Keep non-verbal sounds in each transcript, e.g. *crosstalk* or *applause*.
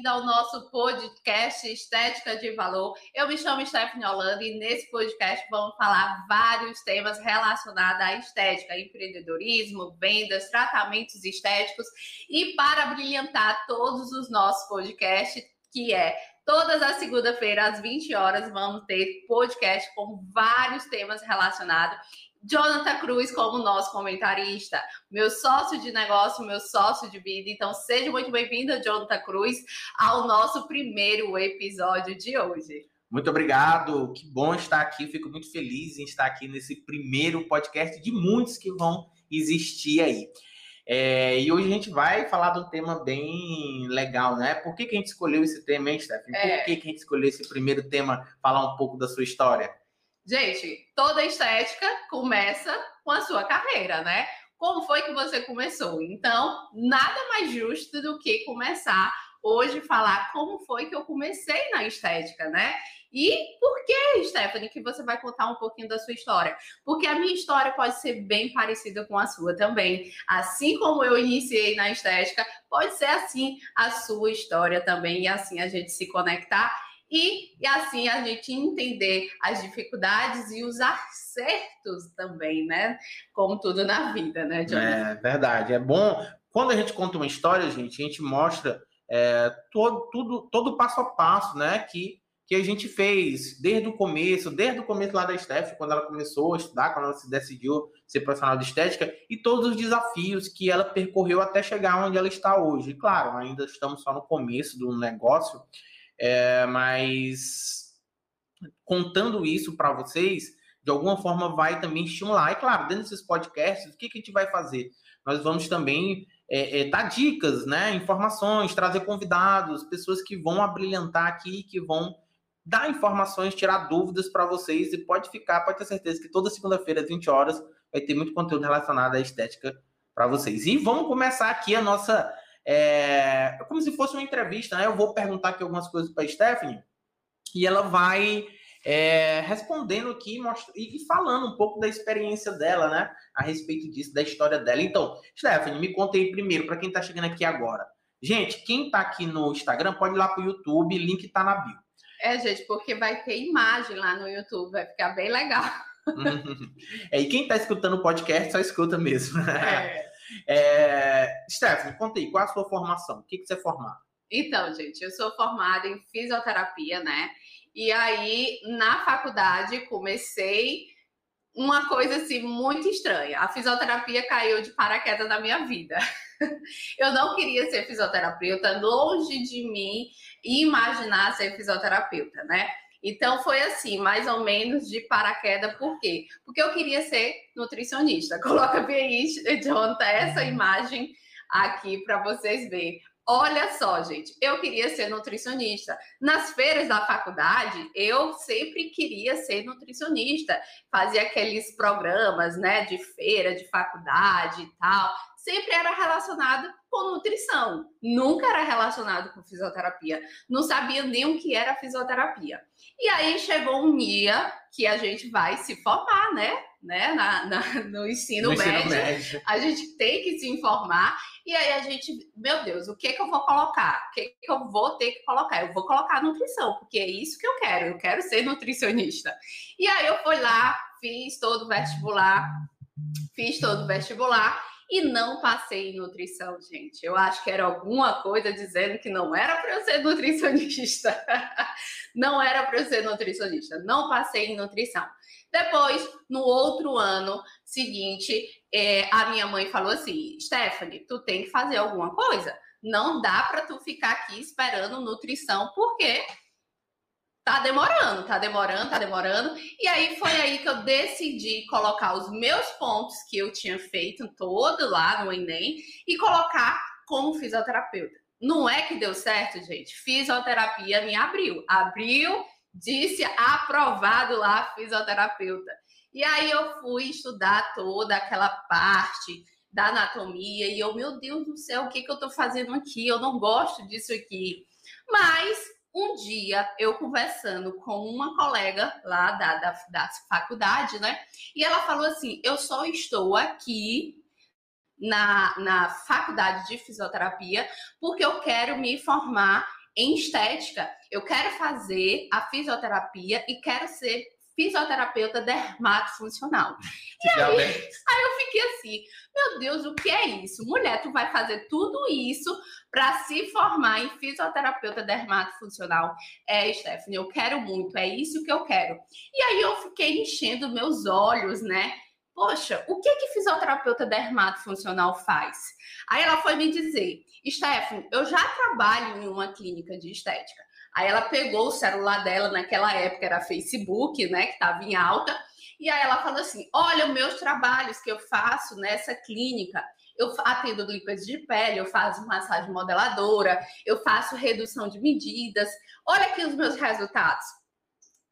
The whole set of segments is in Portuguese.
bem-vinda ao nosso podcast Estética de Valor. Eu me chamo Stephanie Holanda e nesse podcast vamos falar vários temas relacionados à estética, empreendedorismo, vendas, tratamentos estéticos e para brilhantar todos os nossos podcasts, que é Todas as segunda-feiras, às 20 horas, vamos ter podcast com vários temas relacionados. Jonathan Cruz como nosso comentarista, meu sócio de negócio, meu sócio de vida. Então, seja muito bem-vindo, Jonathan Cruz, ao nosso primeiro episódio de hoje. Muito obrigado, que bom estar aqui. Fico muito feliz em estar aqui nesse primeiro podcast de muitos que vão existir aí. É, e hoje a gente vai falar de um tema bem legal, né? Por que, que a gente escolheu esse tema, hein, Stephanie? Por é. que, que a gente escolheu esse primeiro tema, falar um pouco da sua história? Gente, toda estética começa com a sua carreira, né? Como foi que você começou? Então, nada mais justo do que começar hoje falar como foi que eu comecei na estética, né? E por que, Stephanie, que você vai contar um pouquinho da sua história? Porque a minha história pode ser bem parecida com a sua também. Assim como eu iniciei na estética, pode ser assim a sua história também, e assim a gente se conectar e, e assim a gente entender as dificuldades e os acertos também, né? Como tudo na vida, né, Jonathan? É verdade. É bom. Quando a gente conta uma história, gente, a gente mostra é, todo, tudo, todo passo a passo, né? Que, que a gente fez desde o começo, desde o começo lá da Steph, quando ela começou a estudar, quando ela se decidiu ser profissional de estética, e todos os desafios que ela percorreu até chegar onde ela está hoje. E, claro, ainda estamos só no começo do negócio, é, mas contando isso para vocês, de alguma forma vai também estimular. E claro, dentro desses podcasts, o que, que a gente vai fazer? Nós vamos também é, é, dar dicas, né, informações, trazer convidados, pessoas que vão abrilhantar aqui, que vão dar informações, tirar dúvidas para vocês. E pode ficar, pode ter certeza que toda segunda-feira, às 20 horas, vai ter muito conteúdo relacionado à estética para vocês. E vamos começar aqui a nossa é, é como se fosse uma entrevista, né? Eu vou perguntar aqui algumas coisas para a Stephanie e ela vai é, respondendo aqui mostra, e falando um pouco da experiência dela, né? A respeito disso, da história dela. Então, Stephanie, me conta aí primeiro, para quem está chegando aqui agora. Gente, quem está aqui no Instagram pode ir lá para o YouTube, link está na bio. É, gente, porque vai ter imagem lá no YouTube, vai ficar bem legal. *laughs* é, e quem está escutando o podcast só escuta mesmo. É. É, Stephanie, conta aí, qual é a sua formação? O que, que você é formada? Então, gente, eu sou formada em fisioterapia, né? E aí, na faculdade, comecei uma coisa assim muito estranha. A fisioterapia caiu de paraquedas na minha vida. *laughs* Eu não queria ser fisioterapeuta, longe de mim imaginar ser fisioterapeuta, né? Então foi assim, mais ou menos de paraquedas, por quê? Porque eu queria ser nutricionista. *laughs* Coloca bem aí, Jonathan, essa imagem aqui para vocês verem. Olha só, gente, eu queria ser nutricionista. Nas feiras da faculdade, eu sempre queria ser nutricionista. Fazia aqueles programas, né, de feira, de faculdade e tal sempre era relacionado com nutrição, nunca era relacionado com fisioterapia. Não sabia nem o que era fisioterapia. E aí chegou um dia que a gente vai se formar, né? né? Na, na no, ensino, no médio. ensino médio. A gente tem que se informar. E aí a gente, meu Deus, o que que eu vou colocar? O que que eu vou ter que colocar? Eu vou colocar nutrição, porque é isso que eu quero. Eu quero ser nutricionista. E aí eu fui lá, fiz todo o vestibular, fiz todo o vestibular e não passei em nutrição, gente. Eu acho que era alguma coisa dizendo que não era para eu ser nutricionista. *laughs* não era para eu ser nutricionista. Não passei em nutrição. Depois, no outro ano seguinte, é, a minha mãe falou assim: Stephanie, tu tem que fazer alguma coisa. Não dá para tu ficar aqui esperando nutrição, porque tá demorando, tá demorando, tá demorando. E aí foi aí que eu decidi colocar os meus pontos que eu tinha feito todo lá no Enem e colocar como fisioterapeuta. Não é que deu certo, gente. Fisioterapia me abriu. Abriu, disse aprovado lá fisioterapeuta. E aí eu fui estudar toda aquela parte da anatomia e eu, meu Deus do céu, o que, que eu tô fazendo aqui? Eu não gosto disso aqui. Mas um dia eu conversando com uma colega lá da, da, da faculdade, né? E ela falou assim: eu só estou aqui na, na faculdade de fisioterapia porque eu quero me formar em estética, eu quero fazer a fisioterapia e quero ser fisioterapeuta dermatofuncional. E aí, aí eu fiquei assim, meu Deus, o que é isso? Mulher, tu vai fazer tudo isso para se formar em fisioterapeuta dermatofuncional. É, Stephanie, eu quero muito, é isso que eu quero. E aí eu fiquei enchendo meus olhos, né? Poxa, o que que fisioterapeuta dermatofuncional faz? Aí ela foi me dizer, Stephanie, eu já trabalho em uma clínica de estética. Aí ela pegou o celular dela, naquela época era Facebook, né, que estava em alta, e aí ela falou assim: Olha, os meus trabalhos que eu faço nessa clínica, eu atendo limpeza de pele, eu faço massagem modeladora, eu faço redução de medidas. Olha aqui os meus resultados.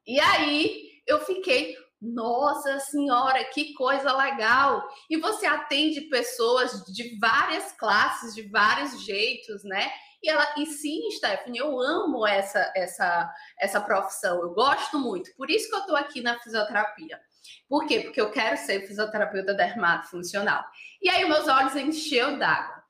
E aí eu fiquei, nossa senhora, que coisa legal! E você atende pessoas de várias classes, de vários jeitos, né? E ela, e sim, Stephanie, eu amo essa essa essa profissão, eu gosto muito. Por isso que eu tô aqui na fisioterapia. Por quê? Porque eu quero ser fisioterapeuta dermatofuncional. E aí meus olhos encheu d'água.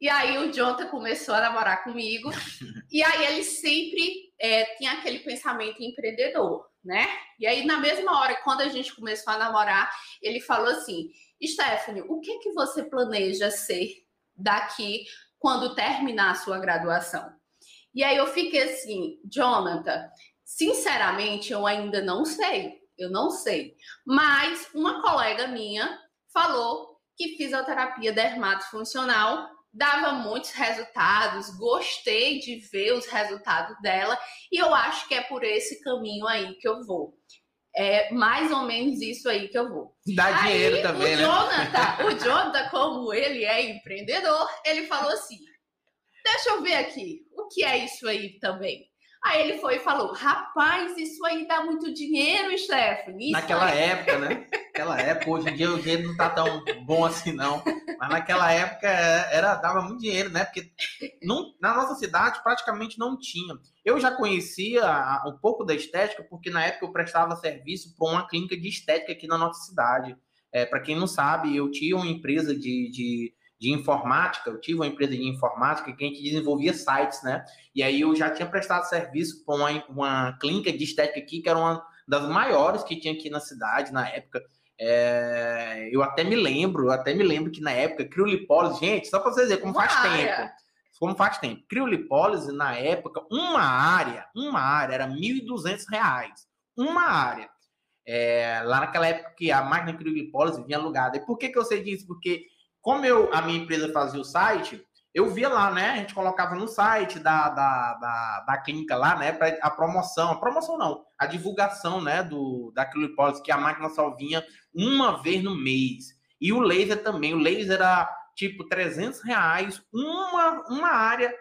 E aí o Jonathan começou a namorar comigo. *laughs* e aí ele sempre é, tinha aquele pensamento empreendedor, né? E aí na mesma hora, quando a gente começou a namorar, ele falou assim: Stephanie, o que que você planeja ser daqui quando terminar a sua graduação? E aí eu fiquei assim, Jonathan, sinceramente eu ainda não sei eu não sei. Mas uma colega minha falou que fisioterapia dermatofuncional dava muitos resultados, gostei de ver os resultados dela e eu acho que é por esse caminho aí que eu vou. É mais ou menos isso aí que eu vou. Dá aí, dinheiro também, o né? Jonathan, o *laughs* Jonathan, como ele é empreendedor, ele falou assim: deixa eu ver aqui, o que é isso aí também? Aí ele foi e falou: Rapaz, isso aí dá muito dinheiro, Stephanie. Naquela aí... época, né? Naquela época, hoje em dia o dinheiro não tá tão bom assim, não. Mas naquela época era, dava muito dinheiro, né? Porque não, na nossa cidade praticamente não tinha. Eu já conhecia um pouco da estética, porque na época eu prestava serviço para uma clínica de estética aqui na nossa cidade. É, para quem não sabe, eu tinha uma empresa de, de de informática, eu tive uma empresa de informática que a gente desenvolvia sites, né? E aí eu já tinha prestado serviço para uma, uma clínica de estética aqui, que era uma das maiores que tinha aqui na cidade na época. É, eu até me lembro, eu até me lembro que na época, criolipólise, gente, só para vocês verem como faz tempo. Como faz tempo. Criolipólise, na época, uma área, uma área era R$ 1.200. Uma área. É, lá naquela época que a máquina criolipólise vinha alugada. E por que, que eu sei disso? Porque como eu, a minha empresa fazia o site, eu via lá, né? A gente colocava no site da, da, da, da clínica lá, né? Para a promoção, a promoção não, a divulgação, né? Do, da Clilipólise, que a máquina só vinha uma vez no mês. E o laser também, o laser era tipo 300 reais, uma, uma área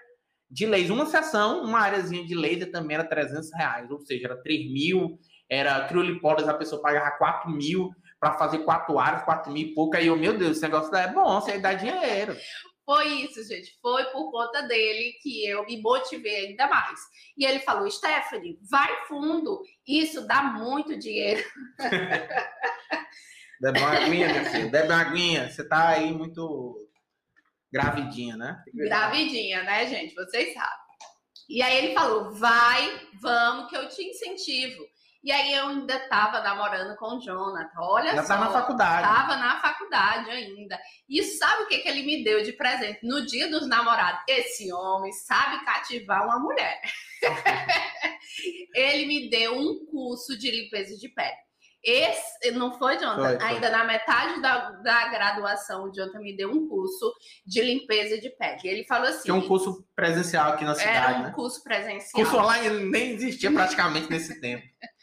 de laser, uma sessão, uma áreazinha de laser também era 300 reais, ou seja, era 3 mil, era criolipólise, a pessoa pagava 4 mil, para fazer quatro áreas, quatro mil e pouco. Aí eu, meu Deus, esse negócio é bom, você dá dinheiro. Foi isso, gente. Foi por conta dele que eu me motivei ainda mais. E ele falou: Stephanie, vai fundo, isso dá muito dinheiro. *laughs* Bebe uma aguinha, meu filho. Bebe uma aguinha. Você tá aí muito gravidinha, né? Gravidinha, né, gente? Vocês sabem. E aí ele falou: vai, vamos, que eu te incentivo. E aí eu ainda tava namorando com o Jonathan. Olha Já só. Tá na faculdade. Tava na faculdade ainda. E sabe o que, que ele me deu de presente no dia dos namorados? Esse homem sabe cativar uma mulher. *laughs* ele me deu um curso de limpeza de pele. Esse, não foi, Jonathan? Foi, foi. Ainda na metade da, da graduação, o Jonathan me deu um curso de limpeza de pele. Ele falou assim. Que é um curso presencial aqui na cidade. Era um né? curso presencial. Curso online nem existia praticamente nesse tempo. *laughs*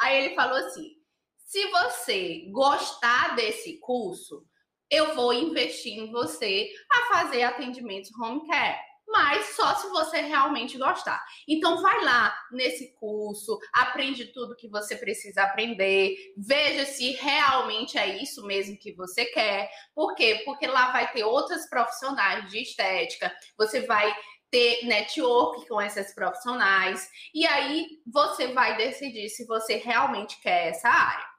Aí ele falou assim: se você gostar desse curso, eu vou investir em você a fazer atendimentos home care. Mas só se você realmente gostar. Então, vai lá nesse curso, aprende tudo que você precisa aprender, veja se realmente é isso mesmo que você quer. Por quê? Porque lá vai ter outras profissionais de estética, você vai ter network com esses profissionais e aí você vai decidir se você realmente quer essa área.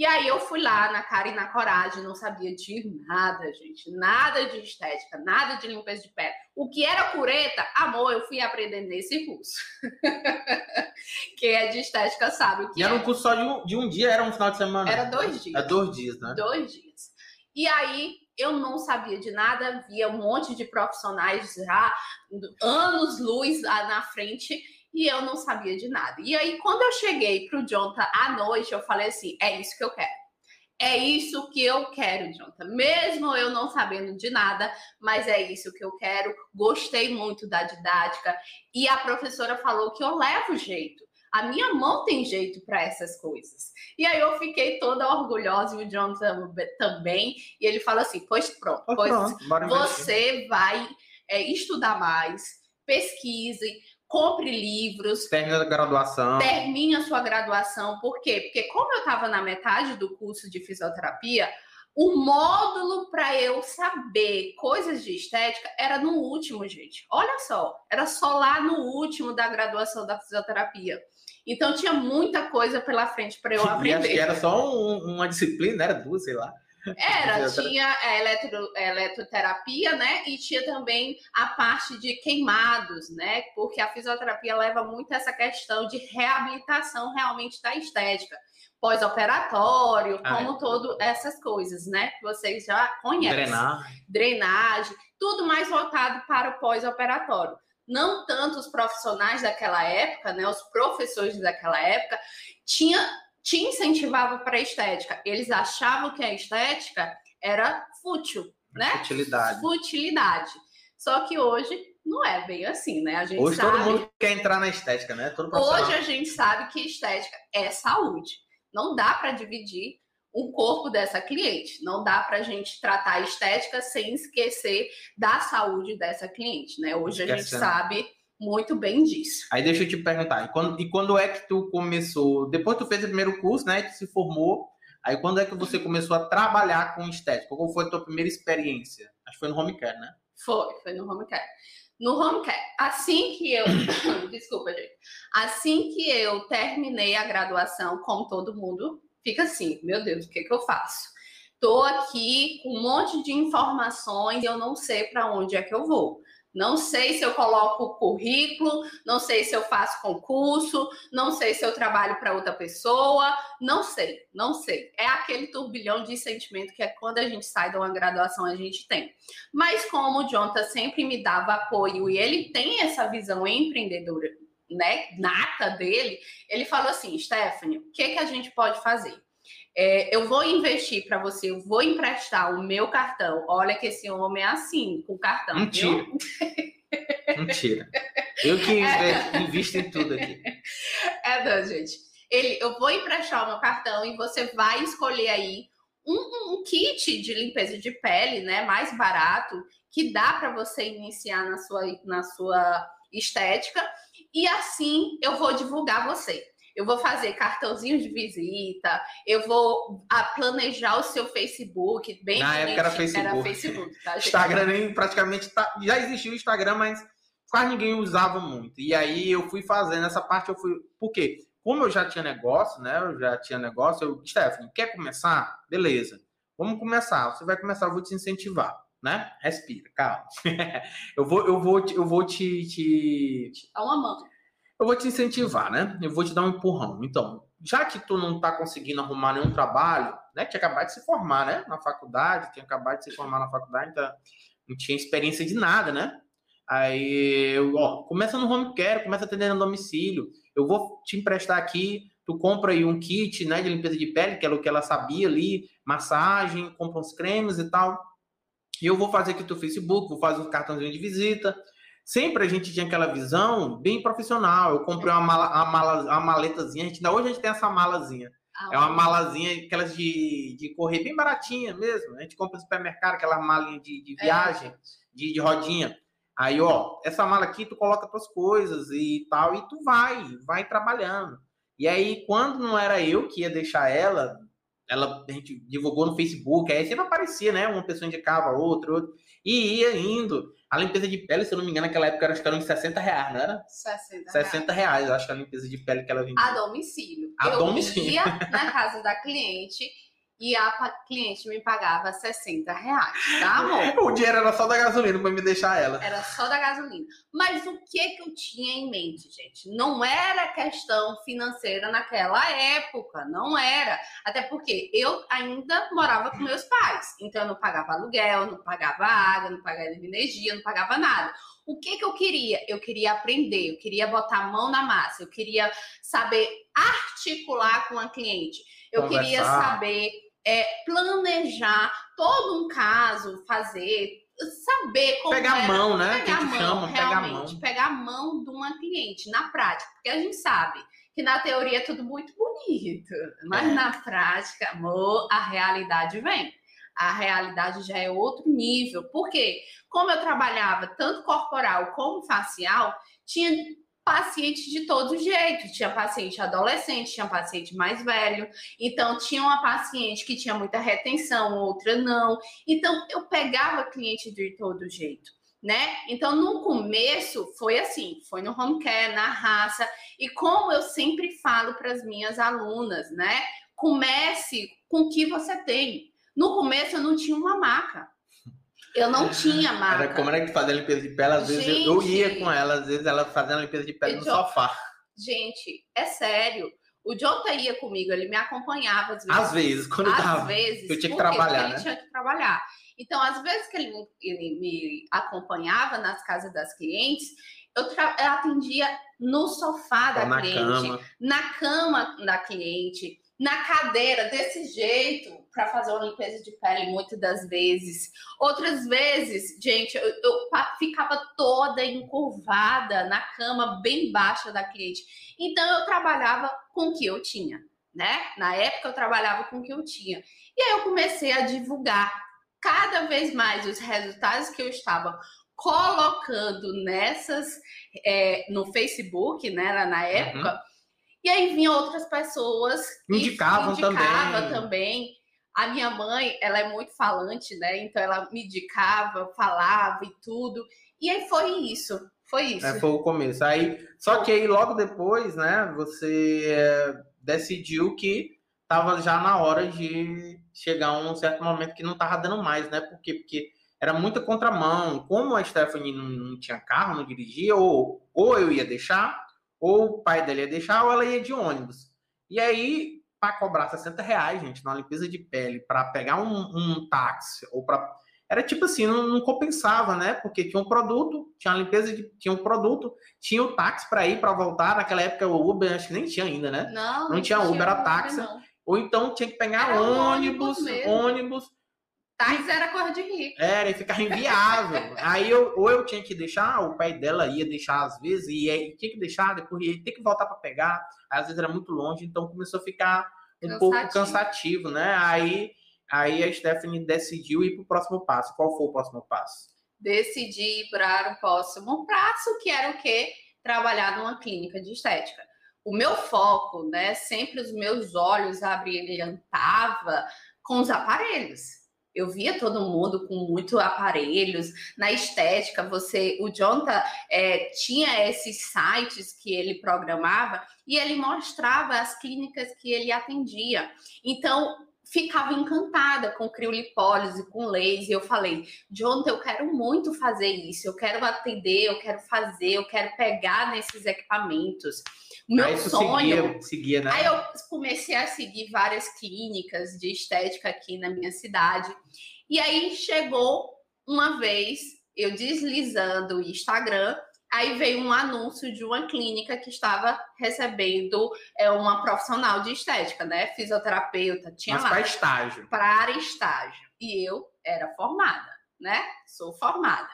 E aí eu fui lá na cara e na coragem, não sabia de nada, gente. Nada de estética, nada de limpeza de pele. O que era cureta, amor, eu fui aprendendo nesse curso. *laughs* Quem é de estética sabe o que E era é. um curso só de um, de um dia, era um final de semana? Era dois dias. É dois dias, né? Dois dias. E aí eu não sabia de nada, via um monte de profissionais já anos luz na frente e eu não sabia de nada. E aí, quando eu cheguei pro Jonathan à noite, eu falei assim: é isso que eu quero. É isso que eu quero, Jonathan. Mesmo eu não sabendo de nada, mas é isso que eu quero. Gostei muito da didática. E a professora falou que eu levo jeito. A minha mão tem jeito para essas coisas. E aí eu fiquei toda orgulhosa, e o Jonathan também. E ele falou assim: pois pronto, Pois pois pronto, você vai é, estudar mais, pesquise, compre livros, Termina a graduação. termine a sua graduação. Por quê? Porque como eu estava na metade do curso de fisioterapia, o módulo para eu saber coisas de estética era no último, gente. Olha só, era só lá no último da graduação da fisioterapia. Então tinha muita coisa pela frente para eu E acho aprender. que era só um- uma disciplina, era duas, sei lá. Era, *laughs* tinha a eletro, eletroterapia, né? E tinha também a parte de queimados, né? Porque a fisioterapia leva muito essa questão de reabilitação realmente da estética. Pós-operatório, Ah, como é. todo essas coisas, né? Que vocês já conhecem Drenar. drenagem, tudo mais voltado para o pós-operatório. Não tanto os profissionais daquela época, né, os professores daquela época, tinha, te incentivava para a estética. Eles achavam que a estética era fútil, né? Utilidade. Futilidade. Só que hoje não é bem assim, né? A gente Hoje sabe. todo mundo quer entrar na estética, né? Todo. Hoje a gente sabe que estética é saúde. Não dá para dividir o corpo dessa cliente. Não dá para a gente tratar a estética sem esquecer da saúde dessa cliente, né? Hoje a gente Esquecendo. sabe muito bem disso. Aí deixa eu te perguntar, e quando, e quando é que tu começou? Depois tu fez o primeiro curso, né? Tu se formou. Aí quando é que você começou a trabalhar com estética? Qual foi a tua primeira experiência? Acho que foi no home care, né? Foi, foi no home care. No home care, assim que eu. *coughs* Desculpa, gente. Assim que eu terminei a graduação, como todo mundo, fica assim: meu Deus, o que, que eu faço? Tô aqui com um monte de informações e eu não sei para onde é que eu vou. Não sei se eu coloco currículo, não sei se eu faço concurso, não sei se eu trabalho para outra pessoa, não sei, não sei. É aquele turbilhão de sentimento que é quando a gente sai de uma graduação a gente tem. Mas como o Jonathan sempre me dava apoio e ele tem essa visão empreendedora, né, nata dele, ele falou assim, Stephanie, o que que a gente pode fazer? É, eu vou investir para você, eu vou emprestar o meu cartão. Olha que esse homem é assim, com cartão. Mentira. viu? *laughs* Mentira. Eu que inve- invisto em tudo aqui. É, não, gente. Ele, eu vou emprestar o meu cartão e você vai escolher aí um, um- um kit de limpeza de pele, né, mais barato, que dá para você iniciar na sua, na sua estética. E assim eu vou divulgar você. Eu vou fazer cartãozinho de visita, eu vou ah, planejar o seu Facebook, bem Na época era bonitinho. Era Facebook. Facebook, tá? Instagram nem praticamente tá, já existia o Instagram, mas quase ninguém usava muito. E aí eu fui fazendo essa parte, eu fui. Por quê? Como eu já tinha negócio, né? Eu já tinha negócio, eu, Stephanie, quer começar? Beleza. Vamos começar. Você vai começar, eu vou te incentivar, né? Respira, calma. *laughs* eu vou, eu vou, te- eu vou te, te, Dá uma mão. eu vou te incentivar, né? Eu vou te dar um empurrão. Então, já que tu não tá conseguindo arrumar nenhum trabalho, né? Tinha acabado de se formar, né? Na faculdade, tinha acabado de se formar na faculdade, então não tinha experiência de nada, né? Aí, eu, ó, começa no home care, começa atendendo a domicílio. Eu vou te emprestar aqui, tu compra aí um kit, né, de limpeza de pele, que era o que ela sabia ali, massagem, compra uns cremes e tal. E eu vou fazer aqui o teu Facebook, vou fazer um cartãozinho de visita. Sempre a gente tinha aquela visão bem profissional. Eu comprei uma, mala, uma, mala, uma maletazinha, a gente, ainda hoje a gente tem essa malazinha. É uma malazinha, aquelas de, de correr bem baratinha mesmo. A gente compra no supermercado, aquela malinha de, de viagem, de, de rodinha. Aí, ó, essa mala aqui tu coloca tuas coisas e tal, e tu vai, vai trabalhando. E aí, quando não era eu que ia deixar ela, ela, a gente divulgou no Facebook, aí sempre aparecia, né? Uma pessoa indicava outra, outra. E ia indo. A limpeza de pele, se eu não me engano, naquela época era, acho que era uns 60 reais, não era? 60 60 reais, acho que a limpeza de pele que ela vendia. A domicílio. A eu domicílio. ia na casa da cliente e a cliente me pagava 60 reais, tá, amor? *laughs* O dinheiro era só da gasolina pra me deixar ela. Era só da gasolina. Mas o que que eu tinha em mente, gente? Não era questão financeira naquela época, não era. Até porque eu ainda morava com meus pais. Então eu não pagava aluguel, não pagava água, não pagava energia, não pagava nada. O que que eu queria? Eu queria aprender, eu queria botar a mão na massa, eu queria saber articular com a cliente. Eu queria Conversar. saber é, planejar todo um caso, fazer, saber como Pegar a mão, né? Pegar a mão, chama, pegar a realmente, mão. pegar a mão de uma cliente na prática, porque a gente sabe que na teoria é tudo muito bonito, mas É. na prática, amor, a realidade vem. A realidade já é outro nível. Por quê? Como eu trabalhava tanto corporal como facial, tinha pacientes de todo jeito. Tinha paciente adolescente, tinha paciente mais velho. Então, tinha uma paciente que tinha muita retenção, outra não. Então, eu pegava cliente de todo jeito, né? Então, no começo, foi assim, foi no home care, na raça. E como eu sempre falo para as minhas alunas, né? Comece com o que você tem. No começo, eu não tinha uma maca. Eu não tinha maca. Era como era que fazia a limpeza de pele, às vezes eu- eu ia com ela, às vezes ela fazendo a limpeza de pele no sofá. Gente, é sério. O Jota ia comigo, ele me acompanhava às vezes. Às vezes, quando às tava. vezes, eu tinha que trabalhar, né? ele tinha que trabalhar. Então, às vezes que ele, me- ele me acompanhava nas casas das clientes, eu, eu atendia no sofá da Ou na cliente, cama. na cama da cliente, na cadeira, desse jeito, para fazer uma limpeza de pele, muitas das vezes. Outras vezes, gente, eu, eu ficava toda encurvada na cama bem baixa da cliente. Então, eu trabalhava com o que eu tinha, né? Na época, eu trabalhava com o que eu tinha. E aí, eu comecei a divulgar cada vez mais os resultados que eu estava colocando nessas é, no Facebook, né, na época. E aí vinham outras pessoas Indicavam indicava também. também. A minha mãe, ela é muito falante, né? Então ela me indicava, falava e tudo. E aí foi isso. Foi isso. É, foi o começo. Aí, só que aí logo depois, né, você é, decidiu que tava já na hora de chegar a um certo momento que não tava dando mais, né? Por quê? Porque era muita contramão. Como a Stephanie não, não tinha carro, não dirigia, ou, ou eu ia deixar, ou o pai dela ia deixar, ou ela ia de ônibus. E aí, para cobrar 60 reais, gente, na limpeza de pele, para pegar um, um táxi, ou para era tipo assim, não, não compensava, né? Porque tinha um produto, tinha a limpeza de. tinha um produto, tinha o táxi para ir, para voltar. Naquela época o Uber acho que nem tinha ainda, né? Não, Não tinha Uber, era táxi. não. Ou então tinha que pegar Era ônibus, ônibus ônibus, Táxi era cor de rico. era, e ficava inviável. aí eu, ou eu tinha que deixar, o pai dela ia deixar às vezes, e aí tinha que deixar, depois ia ter que voltar para pegar. Às vezes era muito longe, então começou a ficar um pouco Cansativo. cansativo, né? Aí, aí a Stephanie decidiu ir pro próximo passo. Qual foi o próximo passo? Decidi ir para o próximo passo, que era o quê? Trabalhar numa clínica de estética. O meu foco, né? Sempre os meus olhos abrilhantava com os aparelhos. Eu via todo mundo com muito aparelhos. Na estética, você, o Jonta é, tinha esses sites que ele programava e ele mostrava as clínicas que ele atendia. Então, ficava encantada com criolipólise, com laser. Eu falei, Jonta, eu quero muito fazer isso. Eu quero atender, eu quero fazer, eu quero pegar nesses equipamentos. Meu sonho seguia, seguia, né? Aí eu comecei a seguir várias clínicas de estética aqui na minha cidade. E aí chegou uma vez, eu deslizando o Instagram, aí veio um anúncio de uma clínica que estava recebendo é, uma profissional de estética, né? Fisioterapeuta, tinha Mas lá para estágio. para estágio. E eu era formada, né? Sou formada.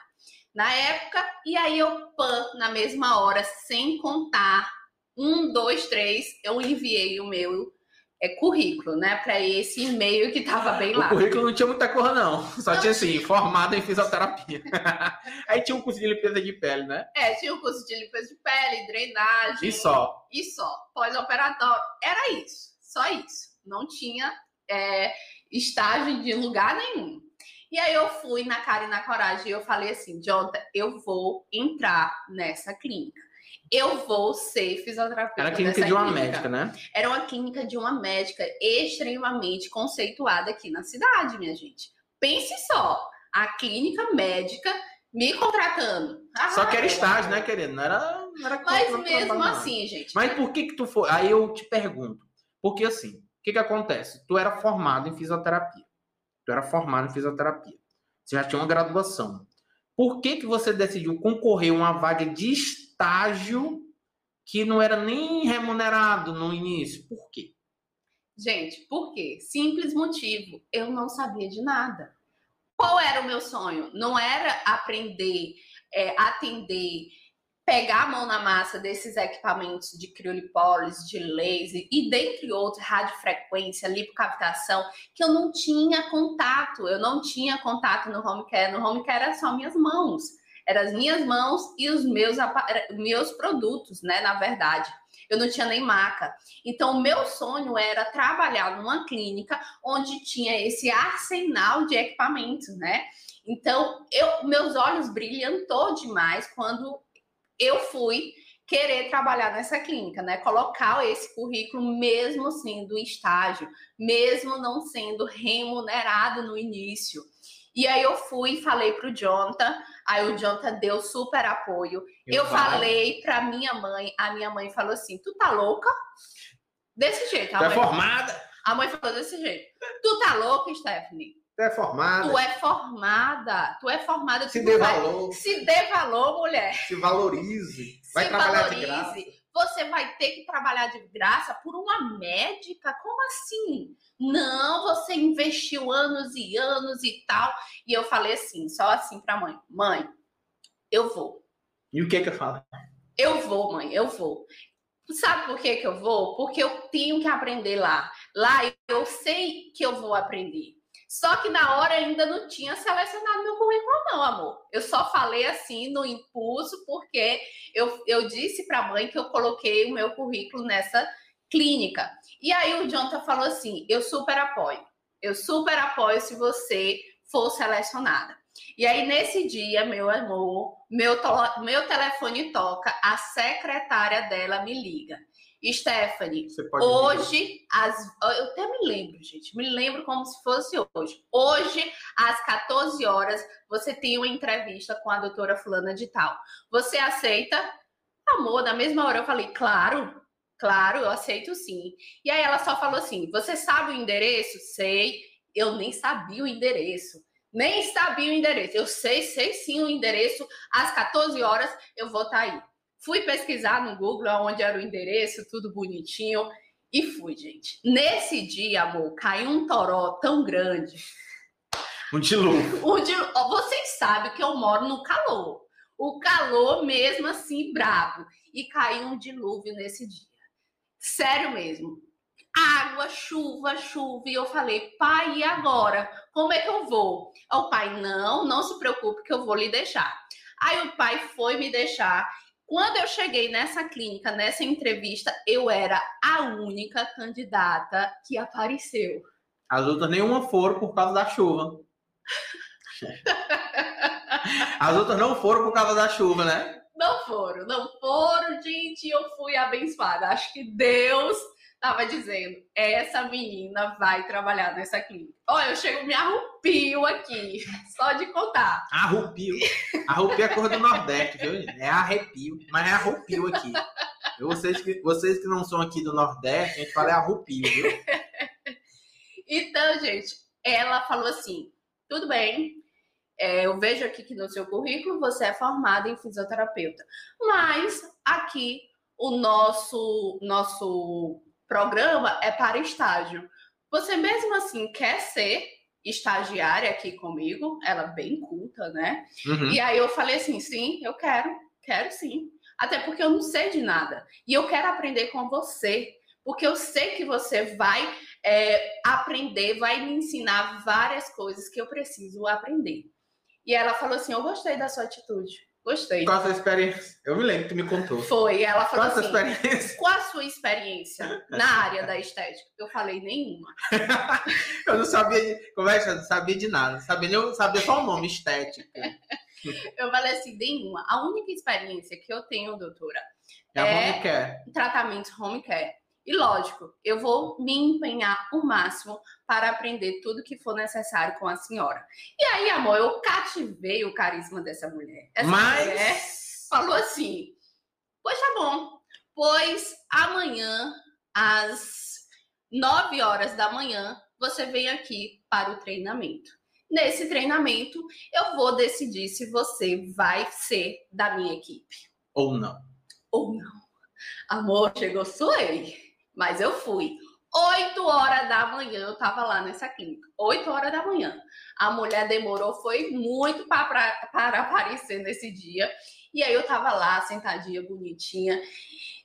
Na época, e aí eu, pã, na mesma hora, sem contar, um, dois, três, eu enviei o meu é, currículo, né? Para esse e-mail que tava bem O lá. currículo não tinha muita cor, não. Só Não tinha assim, formado em fisioterapia. *laughs* aí tinha um curso de limpeza de pele, né? É, tinha o curso de limpeza de pele, drenagem. E só. E só. Pós-operatório. Era isso. Só isso. Não tinha é, estágio de lugar nenhum. E aí eu fui na cara e na coragem e eu falei assim, Jonathan, eu vou entrar nessa clínica. Eu vou ser fisioterapeuta. Era a clínica de uma clínica. médica, né? Era uma clínica de uma médica extremamente conceituada aqui na cidade, minha gente. Pense só, a clínica médica me contratando. Ah, Só que era estágio, né, querido? Não era. Não era Mas mesmo assim, gente. Mas por que que tu foi? Aí eu te pergunto. Porque assim, o que que acontece? Tu era formado em fisioterapia. Tu era formado em fisioterapia. Você já tinha uma graduação. Por que que você decidiu concorrer a uma vaga de estágio que não era nem remunerado no início? Por quê? Gente, por quê? Simples motivo. Eu não sabia de nada. Qual era o meu sonho? Não era aprender, é, atender, pegar a mão na massa desses equipamentos de criolipólise, de laser e dentre outros, radiofrequência, lipocavitação, que eu não tinha contato. Eu não tinha contato no home care. No home care era só minhas mãos. Eram as minhas mãos e os meus, meus produtos, né? Na verdade eu não tinha nem maca. Então, o meu sonho era trabalhar numa clínica onde tinha esse arsenal de equipamentos, né? Então, eu, meus olhos brilhantou demais quando eu fui querer trabalhar nessa clínica, né? Colocar esse currículo mesmo sendo estágio, mesmo não sendo remunerado no início. E aí eu fui e falei pro Jonathan, aí o Jonathan deu super apoio. Eu, eu falei pra minha mãe, a minha mãe falou assim: "Tu tá louca?" Desse jeito, a tu mãe. é formada? A mãe falou desse jeito. Tu tá louca, Stephanie? Tu é formada? Tu é formada. Tu é formada. Se dê valor. Se dê valor, mulher. Se valorize. *laughs* Vai Se trabalhar valorize. de graça. Você vai ter que trabalhar de graça por uma médica? Como assim? Não, você investiu anos e anos e tal. E eu falei assim, só assim pra mãe: mãe, eu vou. E o que que eu falo? Eu vou, mãe, eu vou. Sabe por que, que eu vou? Porque eu tenho que aprender lá. Lá eu sei que eu vou aprender. Só que na hora ainda não tinha selecionado meu currículo, não, amor. Eu só falei assim no impulso, porque eu, eu disse para a mãe que eu coloquei o meu currículo nessa clínica. E aí o Jonathan falou assim: eu super apoio. Eu super apoio se você for selecionada. E aí, nesse dia, meu amor, meu, meu telefone toca, a secretária dela me liga. Stephanie, hoje, as, eu até me lembro, gente, me lembro como se fosse hoje. Hoje, às 14 horas, você tem uma entrevista com a doutora Fulana de Tal. Você aceita? Amor, na mesma hora eu falei, claro, claro, eu aceito sim. E aí ela só falou assim: você sabe o endereço? Sei. Eu nem sabia o endereço. Nem sabia o endereço. Eu sei, sei sim o endereço. Às 14 horas eu vou estar tá aí. Fui pesquisar no Google onde era o endereço, tudo bonitinho. E fui, gente. Nesse dia, amor, caiu um toró tão grande. Um dilúvio. *laughs* Um dilúvio. Vocês sabem que eu moro no calor. O calor mesmo assim, brabo. E caiu um dilúvio nesse dia. Sério mesmo. Água, chuva, chuva. E eu falei, pai, e agora? Como é que eu vou? O pai, não, não se preocupe que eu vou lhe deixar. Aí o pai foi me deixar quando eu cheguei nessa clínica, nessa entrevista, eu era a única candidata que apareceu. As outras nenhuma foram por causa da chuva. *laughs* As outras não foram por causa da chuva, né? Não foram, não foram, gente. Eu fui abençoada. Acho que Deus tava dizendo: essa menina vai trabalhar nessa clínica. Olha, eu chego, me arrupio aqui, só de contar. Arrupio. Arrupio é cor do Nordeste, viu? É arrepio, mas é arrupio aqui. Vocês que, vocês que não são aqui do Nordeste, a gente fala é arrupio, viu? então, gente, ela falou assim: tudo bem, é, eu vejo aqui que no seu currículo você é formada em fisioterapeuta, mas aqui o nosso nosso programa é para estágio. Você mesmo assim quer ser estagiária aqui comigo? Ela é bem culta, né? Uhum. E aí eu falei assim: sim, eu quero, quero sim. Até porque eu não sei de nada. E eu quero aprender com você. Porque eu sei que você vai é, aprender, vai me ensinar várias coisas que eu preciso aprender. E ela falou assim: Eu gostei da sua atitude. Gostei. Qual a sua experiência? Eu me lembro que tu me contou. Foi, ela falou Qual a sua assim, experiência? qual a sua experiência *laughs* na área da estética? Eu falei, nenhuma. Eu não sabia. Conversa, eu não sabia de nada. Sabia, nem, sabia só o nome, estética. *laughs* Eu falei assim, nenhuma. A única experiência que eu tenho, doutora, É a É. mão que quer. tratamentos home care. E lógico, eu vou me empenhar o máximo para aprender tudo que for necessário com a senhora. E aí, amor, eu cativei o carisma dessa mulher. Essa mulher Mas. falou assim: Pois tá bom, pois amanhã, às 9 horas da manhã, você vem aqui para o treinamento. Nesse treinamento, eu vou decidir se você vai ser da minha equipe Ou não. ou não. Amor, chegou, suei. Mas eu fui. 8 horas da manhã eu tava lá nessa clínica. 8 horas da manhã. A mulher demorou, foi muito para aparecer nesse dia. E aí eu tava lá, sentadinha, bonitinha,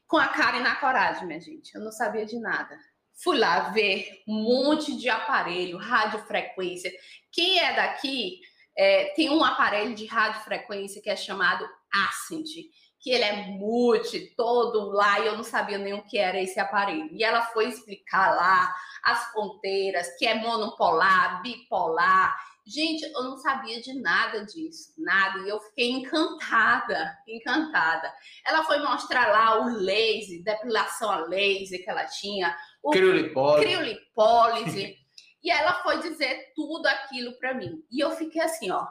com a cara e na coragem, minha gente. Eu não sabia de nada. Fui lá ver um monte de aparelho, radiofrequência. Quem é daqui é, tem um aparelho de radiofrequência que é chamado Ascent que ele é multi, todo lá, e eu não sabia nem o que era esse aparelho. E ela foi explicar lá as ponteiras, que é monopolar, bipolar. Gente, eu não sabia de nada disso, nada. E eu fiquei encantada, encantada. Ela foi mostrar lá o laser, depilação a laser que ela tinha, o Criolipólise. criolipólise. *laughs* e ela foi dizer tudo aquilo para mim. E eu fiquei assim, ó,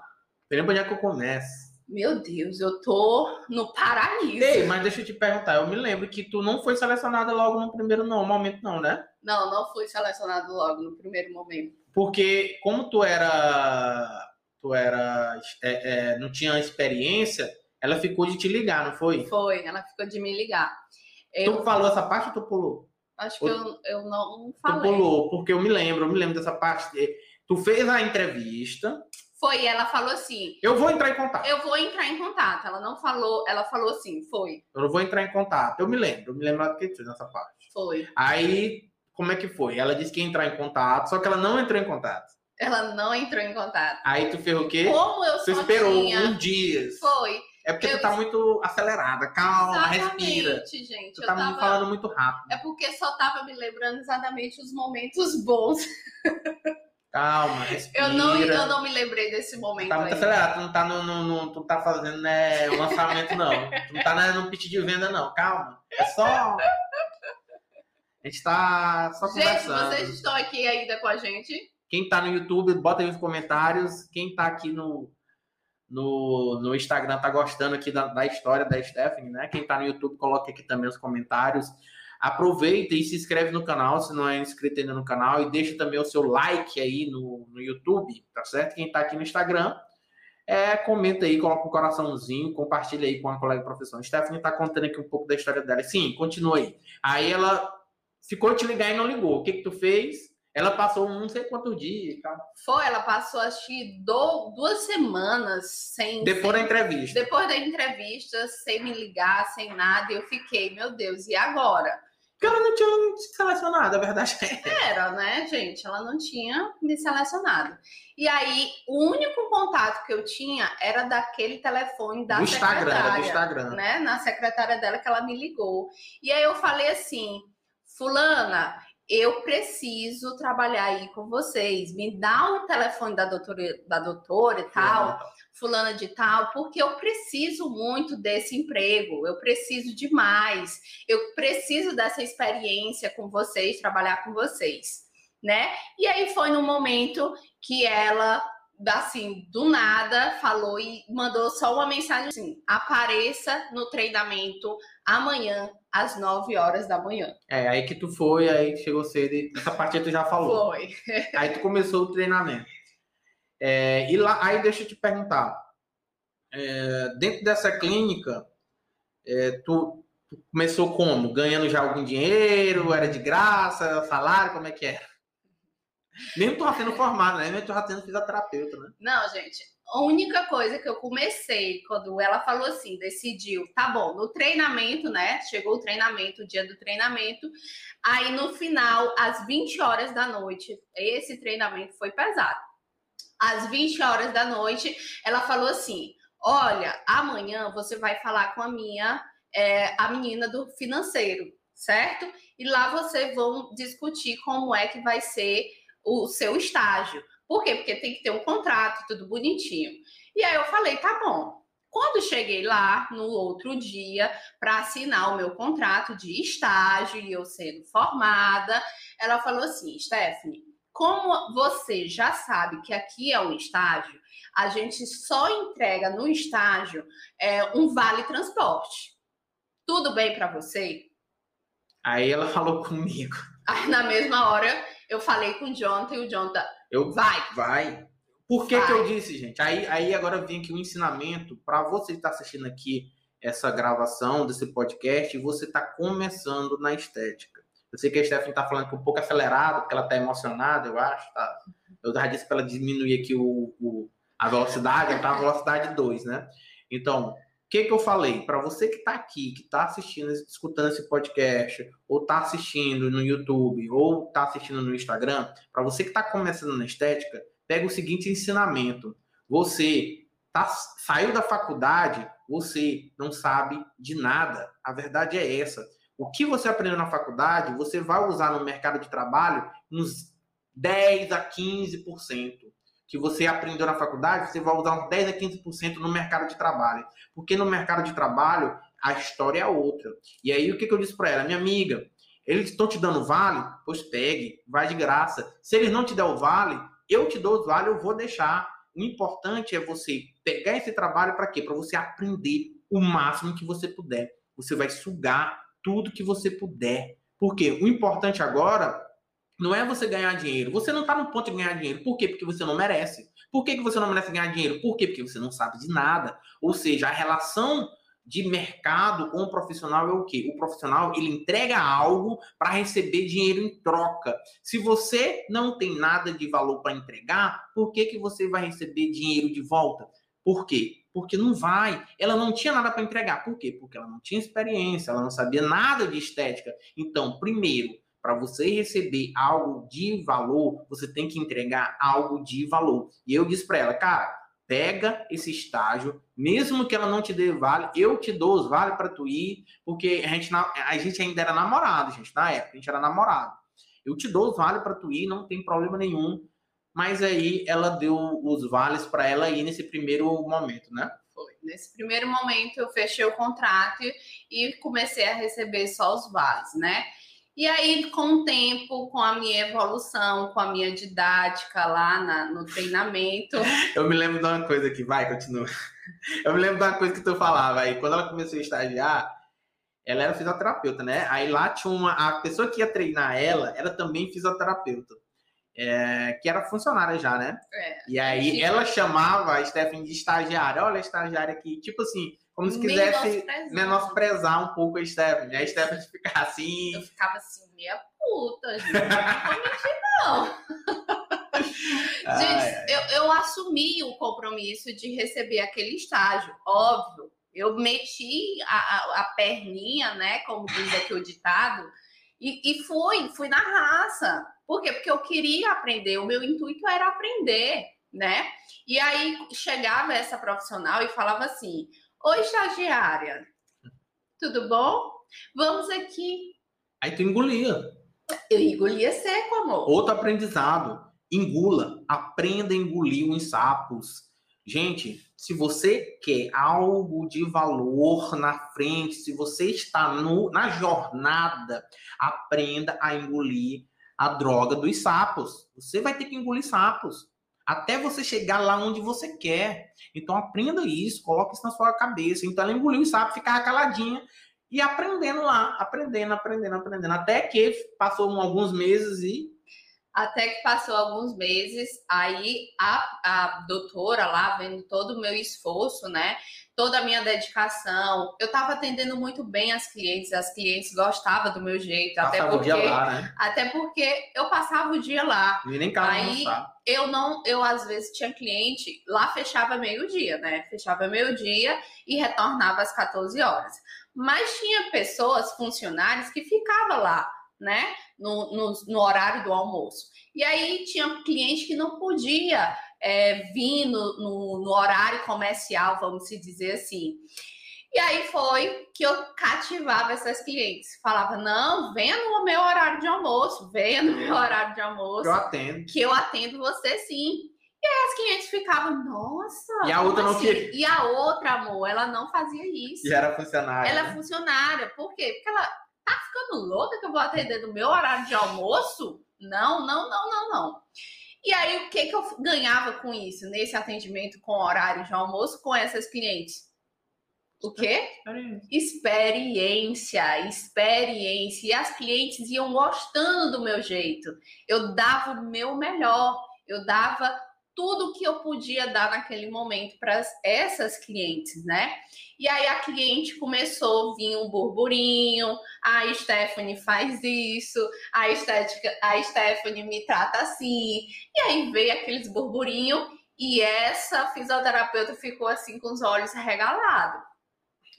Tem onde é que eu começo. Meu Deus, eu tô no paraíso. Ei, mas deixa eu te perguntar. Eu me lembro que tu não foi selecionada logo no primeiro não, momento, não, né? Não, não fui selecionado logo no primeiro momento. Porque como tu era. Tu era. é, é, não tinha experiência, ela ficou de te ligar, não foi? Foi, ela ficou de me ligar. Eu Tu falou essa parte ou tu pulou? acho que eu, eu não Tu falei. pulou, porque eu me lembro, eu me lembro dessa parte. de- Tu fez a entrevista. Foi, ela falou assim: Eu vou entrar em contato. eu vou entrar em contato. Ela não falou, ela falou assim, foi, Eu não vou entrar em contato. Eu me lembro, eu me lembro do que tu fez nessa parte. foi. Aí, como é que foi? Ela disse que ia entrar em contato, só que ela não entrou em contato. Ela não entrou em contato. Aí tu fez o quê? Como eu Você esperou tinha. um dia. Foi. É porque Eu- tu tá muito acelerada. Calma, respira. Exatamente, gente. Tu tá me tava... falando muito rápido. É porque só tava me lembrando exatamente os momentos bons. *laughs* Calma, respira. Eu não, eu não me lembrei desse momento Tá muito ainda. acelerado, tu não tá, no, no- no- tu tá fazendo né, lançamento, não. Tu não tá né, no pitch de venda, não. Calma. É só. A gente tá só Gente, conversando. vocês estão aqui ainda com a gente? Quem tá no YouTube, bota aí nos comentários. Quem tá aqui no, no, no Instagram tá gostando aqui da, da história da Stephanie, né? Quem tá no YouTube, coloca aqui também os comentários. Aproveita e se inscreve no canal, se não é inscrito ainda no canal, e deixa também o seu like aí no, no YouTube, tá certo? Quem tá aqui no Instagram, é, comenta aí, coloca um coraçãozinho, compartilha aí com a colega professora. Stephanie tá contando aqui um pouco da história dela. Sim, continua aí. Aí ela ficou te ligar e não ligou. O que que tu fez? Ela passou não sei quantos dias e tal. Foi, ela passou acho que duas semanas sem. Depois da sem- entrevista. depois da entrevista, sem me ligar, sem nada, eu fiquei, meu Deus, e agora? Porque ela não tinha te selecionado, a verdade é. Era, né, gente? Ela não tinha me selecionado. E aí, o único contato que eu tinha era daquele telefone da do Instagram, secretária. do Instagram. né, na secretária dela que ela me ligou. E aí eu falei assim, fulana, eu preciso trabalhar aí com vocês. Me dá o telefone da doutora, da doutora e tal, fulana de tal, porque eu preciso muito desse emprego. Eu preciso demais. Eu preciso dessa experiência com vocês, trabalhar com vocês, né? E aí foi no momento que ela assim, do nada, falou e mandou só uma mensagem assim: apareça no treinamento amanhã, às 9 horas da manhã. É, aí que tu foi, aí chegou cedo. e Essa parte tu já falou. Foi. Aí tu começou o treinamento. É, e lá, aí deixa eu te perguntar. É, dentro dessa clínica, é, tu, tu começou como? Ganhando já algum dinheiro? Era de graça? Salário? Como é que era? Mesmo tu já sendo formado, né? Mesmo tu já sendo fisioterapeuta, né? Não, gente, a única coisa que eu comecei quando ela falou assim, decidiu, tá bom, no treinamento, né? Chegou o treinamento, o dia do treinamento. Aí no final, às 20 horas da noite, esse treinamento foi pesado. Às 20 horas da noite, ela falou assim: olha, amanhã você vai falar com a minha, é, a menina do financeiro, certo? E lá vocês vão discutir como é que vai ser o seu estágio. Por quê? Porque tem que ter um contrato, tudo bonitinho. E aí eu falei, tá bom. Quando cheguei lá no outro dia para assinar o meu contrato de estágio e eu sendo formada, ela falou assim: Stephanie, como você já sabe que aqui é um estágio, a gente só entrega no estágio é, um vale transporte. Tudo bem para você? Aí ela falou comigo. Aí na mesma hora eu falei com o Jonathan e o Jonathan, eu vai. Vai. Por que, que eu disse, gente? Aí, aí agora vem aqui o um ensinamento para você que está assistindo aqui essa gravação desse podcast e você está começando na estética. Eu sei que a Stephanie está falando que um pouco acelerado, porque ela está emocionada, eu acho. Tá? Eu já disse para ela diminuir aqui o, o a velocidade, ela está na velocidade 2, né? Então, o que, que eu falei? Para você que está aqui, que está assistindo, escutando esse podcast, ou está assistindo no YouTube, ou está assistindo no Instagram, para você que está começando na estética, pega o seguinte ensinamento. Você tá, saiu da faculdade, você não sabe de nada. A verdade é essa. O que você aprendeu na faculdade, você vai usar no mercado de trabalho uns 10 a 15%. Que você aprendeu na faculdade, você vai usar uns 10 a 15% no mercado de trabalho. Porque no mercado de trabalho, a história é outra. E aí, o que, eu disse para ela? Minha amiga, eles estão te dando vale? Pois pegue, vai de graça. Se eles não te der o vale, eu te dou os vale, eu vou deixar. O importante é você pegar esse trabalho para quê? Para você aprender o máximo que você puder. Você vai sugar tudo que você puder. Porque o importante agora não é você ganhar dinheiro. Você não está no ponto de ganhar dinheiro. Por quê? Porque você não merece. Por que, que você não merece ganhar dinheiro? Por quê? Porque você não sabe de nada. Ou seja, a relação de mercado com o profissional é o quê? O profissional ele entrega algo para receber dinheiro em troca. Se você não tem nada de valor para entregar, por que, que você vai receber dinheiro de volta? Por quê? Porque não vai. Ela não tinha nada para entregar. Por quê? Porque ela não tinha experiência, ela não sabia nada de estética. Então, primeiro, para você receber algo de valor, você tem que entregar algo de valor. E eu disse para ela, cara, pega esse estágio, mesmo que ela não te dê vale, eu te dou os vale para tu ir, porque a gente, a gente ainda era namorado, gente, na época, a gente era namorado. Eu te dou os vale para tu ir, não tem problema nenhum. Mas aí ela deu os vales para ela ir nesse primeiro momento, né? Foi. Nesse primeiro momento eu fechei o contrato e comecei a receber só os vales, né? E aí, com o tempo, com a minha evolução, com a minha didática lá na, no treinamento. *laughs* Eu me lembro de uma coisa que vai, continua. *laughs* Eu me lembro de uma coisa que tu falava aí. Quando ela começou a estagiar, ela era fisioterapeuta, né? Aí lá tinha uma. A pessoa que ia treinar ela era também fisioterapeuta. É, que era funcionária já, né? É, e aí ela chamava a Stephanie de estagiária. Olha a estagiária aqui. Tipo assim, como se quisesse menosprezar um pouco a Stephanie. A Stephanie ficar assim. Eu ficava assim, minha puta, gente. Não vou não. *laughs* gente, Eu, eu assumi o compromisso de receber aquele estágio, óbvio. Eu meti a, a, a perninha, né? Como diz aqui o ditado, e, e fui, fui na raça. Por quê? Porque eu queria aprender, o meu intuito era aprender, né? E aí chegava essa profissional e falava assim: Oi, estagiária. Tudo bom? Vamos aqui. Aí tu engolia. Eu engolia seco, amor. Outro aprendizado. Engula. Aprenda a engolir os sapos. Gente, se você quer algo de valor na frente, se você está no, na jornada, aprenda a engolir a droga dos sapos. Você vai ter que engolir sapos até você chegar lá onde você quer. Então aprenda isso, coloque isso na sua cabeça. Então ela engoliu o sapo, ficava caladinha e aprendendo lá, aprendendo, aprendendo, aprendendo, até que passou alguns meses e até que passou alguns meses, aí a, a doutora lá, vendo todo o meu esforço, né? Toda a minha dedicação, eu estava atendendo muito bem as clientes, as clientes gostavam do meu jeito, passava até porque, o dia lá, né? até porque eu passava o dia lá. E nem aí eu não, eu às vezes tinha cliente, lá fechava meio-dia, né? Fechava meio-dia e retornava às 14 horas. Mas tinha pessoas, funcionários que ficavam lá né? No, no, no, horário do almoço. E aí tinha cliente que não podia é, vir no, no, no horário comercial, vamos se dizer assim. E aí foi que eu cativava essas clientes. Falava, não, venha no meu horário de almoço, venha no meu horário de almoço. Eu atendo. Que eu atendo você sim. E aí as clientes ficavam, nossa. E a outra não assim? queria. E a outra, amor, ela não fazia isso. E era funcionária. Ela é né? funcionária. Por quê? Porque ela tá ficando louca que eu vou atender no meu horário de almoço? Não, não, não, não, não. E aí, o que, que eu ganhava com isso, nesse atendimento com horário de almoço com essas clientes? O quê? Experiência, experiência. E as clientes iam gostando do meu jeito. Eu dava o meu melhor, eu dava tudo que eu podia dar naquele momento para essas clientes, né? E aí a cliente começou a vir um burburinho, a Stephanie faz isso, a estética, a Stephanie me trata assim. E aí veio aqueles burburinho e essa fisioterapeuta ficou assim com os olhos regalados.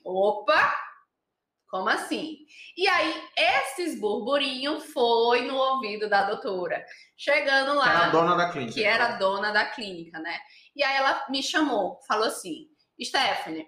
Opa! Como assim? E aí, esses burburinhos foi no ouvido da doutora. Chegando lá. Que era a dona da clínica. Que era dona da clínica, né? E aí ela me chamou, falou assim: Stephanie,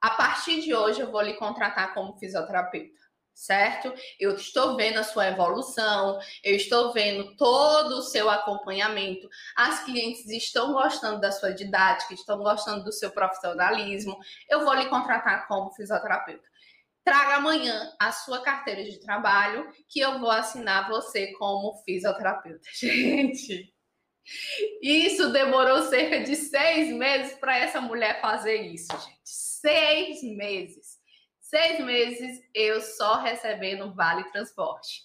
a partir de hoje eu vou lhe contratar como fisioterapeuta, certo? Eu estou vendo a sua evolução, eu estou vendo todo o seu acompanhamento. As clientes estão gostando da sua didática, estão gostando do seu profissionalismo. Eu vou lhe contratar como fisioterapeuta. Traga amanhã a sua carteira de trabalho que eu vou assinar você como fisioterapeuta. *laughs* Gente, isso demorou cerca de seis meses para essa mulher fazer isso, gente. Seis meses. Seis meses eu só recebendo vale transporte.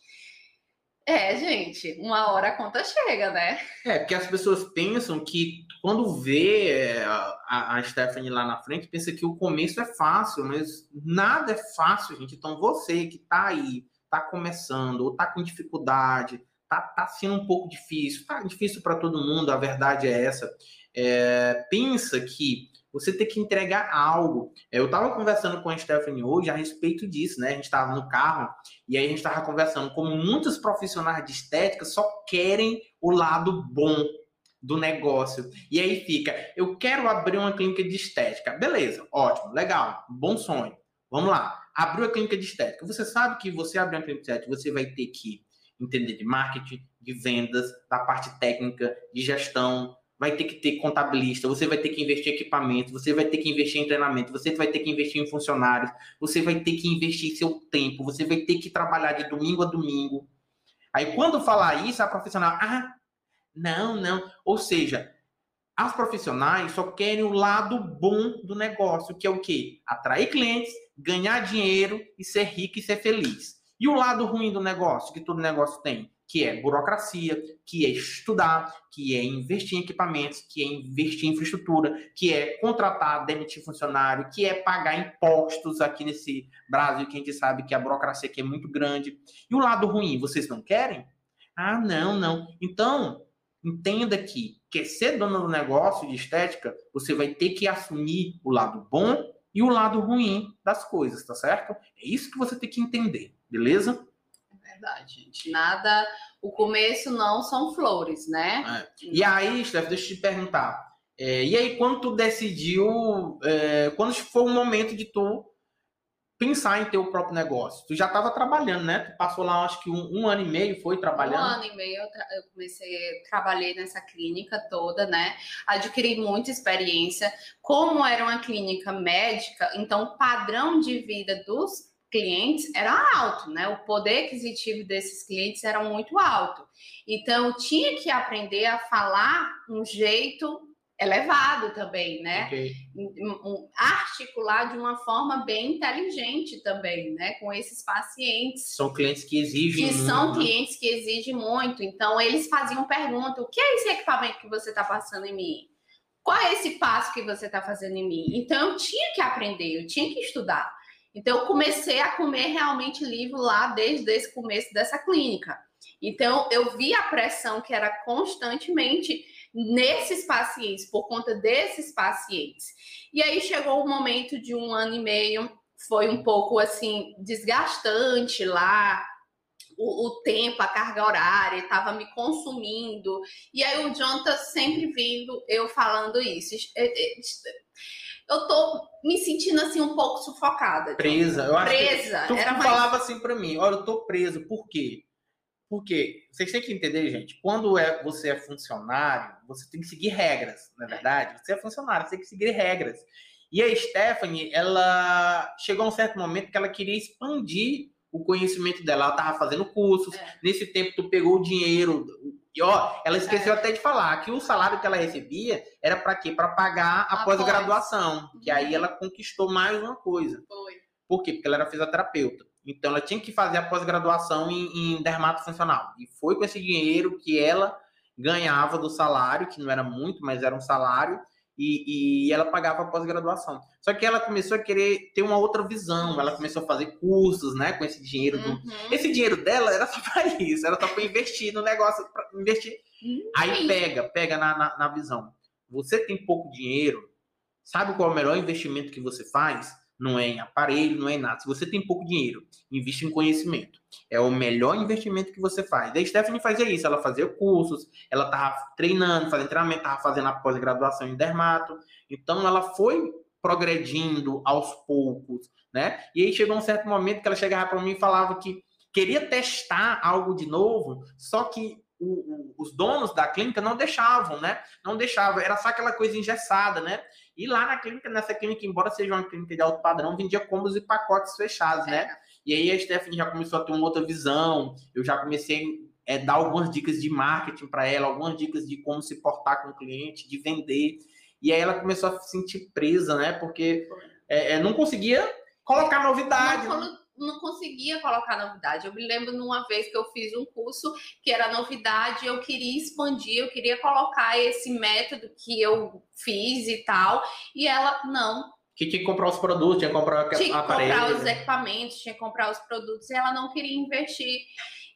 É, gente, uma hora a conta chega, né? É, porque as pessoas pensam que quando vê é, a, a Stephanie lá na frente, pensa que o começo é fácil, mas nada é fácil, gente. Então você que tá aí, tá começando, ou tá com dificuldade, tá, tá sendo um pouco difícil, tá difícil para todo mundo, a verdade é essa. É, pensa que você tem que entregar algo. Eu estava conversando com a Stephanie hoje a respeito disso, né? A gente estava no carro e aí a gente estava conversando como muitos profissionais de estética só querem o lado bom do negócio. E aí fica, eu quero abrir uma clínica de estética. Beleza, ótimo, legal, bom sonho. Vamos lá. Abriu a clínica de estética. Você sabe que você abrir uma clínica de estética, você vai ter que entender de marketing, de vendas, da parte técnica, de gestão, vai ter que ter contabilista, você vai ter que investir em equipamento, você vai ter que investir em treinamento, você vai ter que investir em funcionários, você vai ter que investir seu tempo, você vai ter que trabalhar de domingo a domingo. Aí quando falar isso, a profissional, ah, não, não. Ou seja, as profissionais só querem o lado bom do negócio, que é o quê? Atrair clientes, ganhar dinheiro e ser rico e ser feliz. E o lado ruim do negócio, que todo negócio tem? Que é burocracia, que é estudar, que é investir em equipamentos, que é investir em infraestrutura, que é contratar, demitir funcionário, que é pagar impostos aqui nesse Brasil, que a gente sabe que a burocracia aqui é muito grande. E o lado ruim, vocês não querem? Ah, não, não. Então, entenda que quer ser dono do negócio de estética, você vai ter que assumir o lado bom e o lado ruim das coisas, tá certo? É isso que você tem que entender, beleza? Verdade, gente. Nada. O começo não são flores, né? É. E aí, Steph, deixa eu te perguntar. É, e aí, quando tu decidiu. É, quando foi o momento de tu pensar em ter o próprio negócio? Tu já estava trabalhando, né? Tu passou lá, acho que um, um, ano e meio, foi trabalhando? Um ano e meio eu, eu comecei, trabalhei nessa clínica toda, né? Adquiri muita experiência. Como era uma clínica médica, então o padrão de vida dos clientes era alto, né? O poder aquisitivo desses clientes era muito alto. Então, eu tinha que aprender a falar um jeito elevado também, né? Okay. Articular de uma forma bem inteligente também, né? Com esses pacientes. São clientes que exigem que muito. são né? clientes que exigem muito. Então, eles faziam pergunta: o que é esse equipamento que você está passando em mim? Qual é esse passo que você está fazendo em mim? Então, eu tinha que aprender, eu tinha que estudar. Então, eu comecei a comer realmente livro lá desde esse começo dessa clínica. Então, eu vi a pressão que era constantemente nesses pacientes, por conta desses pacientes. E aí chegou o momento de um ano e meio, foi um pouco assim, desgastante lá, o, o, tempo, a carga horária, estava me consumindo. E aí o tá sempre vendo eu falando isso. Eu tô me sentindo assim um pouco sufocada. Presa. Eu acho presa. Que tu Era falava mais... assim para mim, olha, eu tô preso. Por quê? Porque vocês têm que entender, gente, quando é, você é funcionário, você tem que seguir regras, não é verdade? Você é funcionário, você tem que seguir regras. E a Stephanie, ela chegou a um certo momento que ela queria expandir o conhecimento dela. Ela estava fazendo cursos. É. Nesse tempo, tu pegou o dinheiro. E ó, ela esqueceu é. até de falar que o salário que ela recebia era para quê? Para pagar a pós-graduação. Que aí uhum. ela conquistou mais uma coisa. Foi. Por quê? Porque ela era fisioterapeuta. Então ela tinha que fazer a pós-graduação em, em dermatofuncional. E foi com esse dinheiro que ela ganhava do salário, que não era muito, mas era um salário, e, e ela pagava a pós-graduação. Só que ela começou a querer ter uma outra visão, ela começou a fazer cursos, né, com esse dinheiro. Do... Uhum. Esse dinheiro dela era só *laughs* para isso, era só para investir no negócio, para investir. Uhum. Aí pega, pega na, na, na visão. Você tem pouco dinheiro, sabe qual é o melhor investimento que você faz? Não é em aparelho, não é em nada. Se você tem pouco dinheiro, investe em conhecimento. É o melhor investimento que você faz. A Stephanie fazia isso, ela fazia cursos, ela estava treinando, fazendo treinamento, estava fazendo a pós-graduação em dermato. Então ela foi progredindo aos poucos, né? E aí chegou um certo momento que ela chegava para mim e falava que queria testar algo de novo, só que o, o, os donos da clínica não deixavam, né? Não deixavam, era só aquela coisa engessada, né? E lá na clínica, nessa clínica, embora seja uma clínica de alto padrão, vendia combos e pacotes fechados, né? É. E aí a Stephanie já começou a ter uma outra visão, eu já comecei a é, dar algumas dicas de marketing para ela, algumas dicas de como se portar com o cliente, de vender. E aí ela começou a se sentir presa, né? Porque é, é não conseguia colocar novidade. Não, não conseguia colocar novidade. Eu me lembro numa vez que eu fiz um curso que era novidade, eu queria expandir, eu queria colocar esse método que eu fiz e tal, e ela não. Que tinha que comprar os produtos, tinha que comprar tinha que comprar os equipamentos, tinha que comprar os produtos, e ela não queria investir.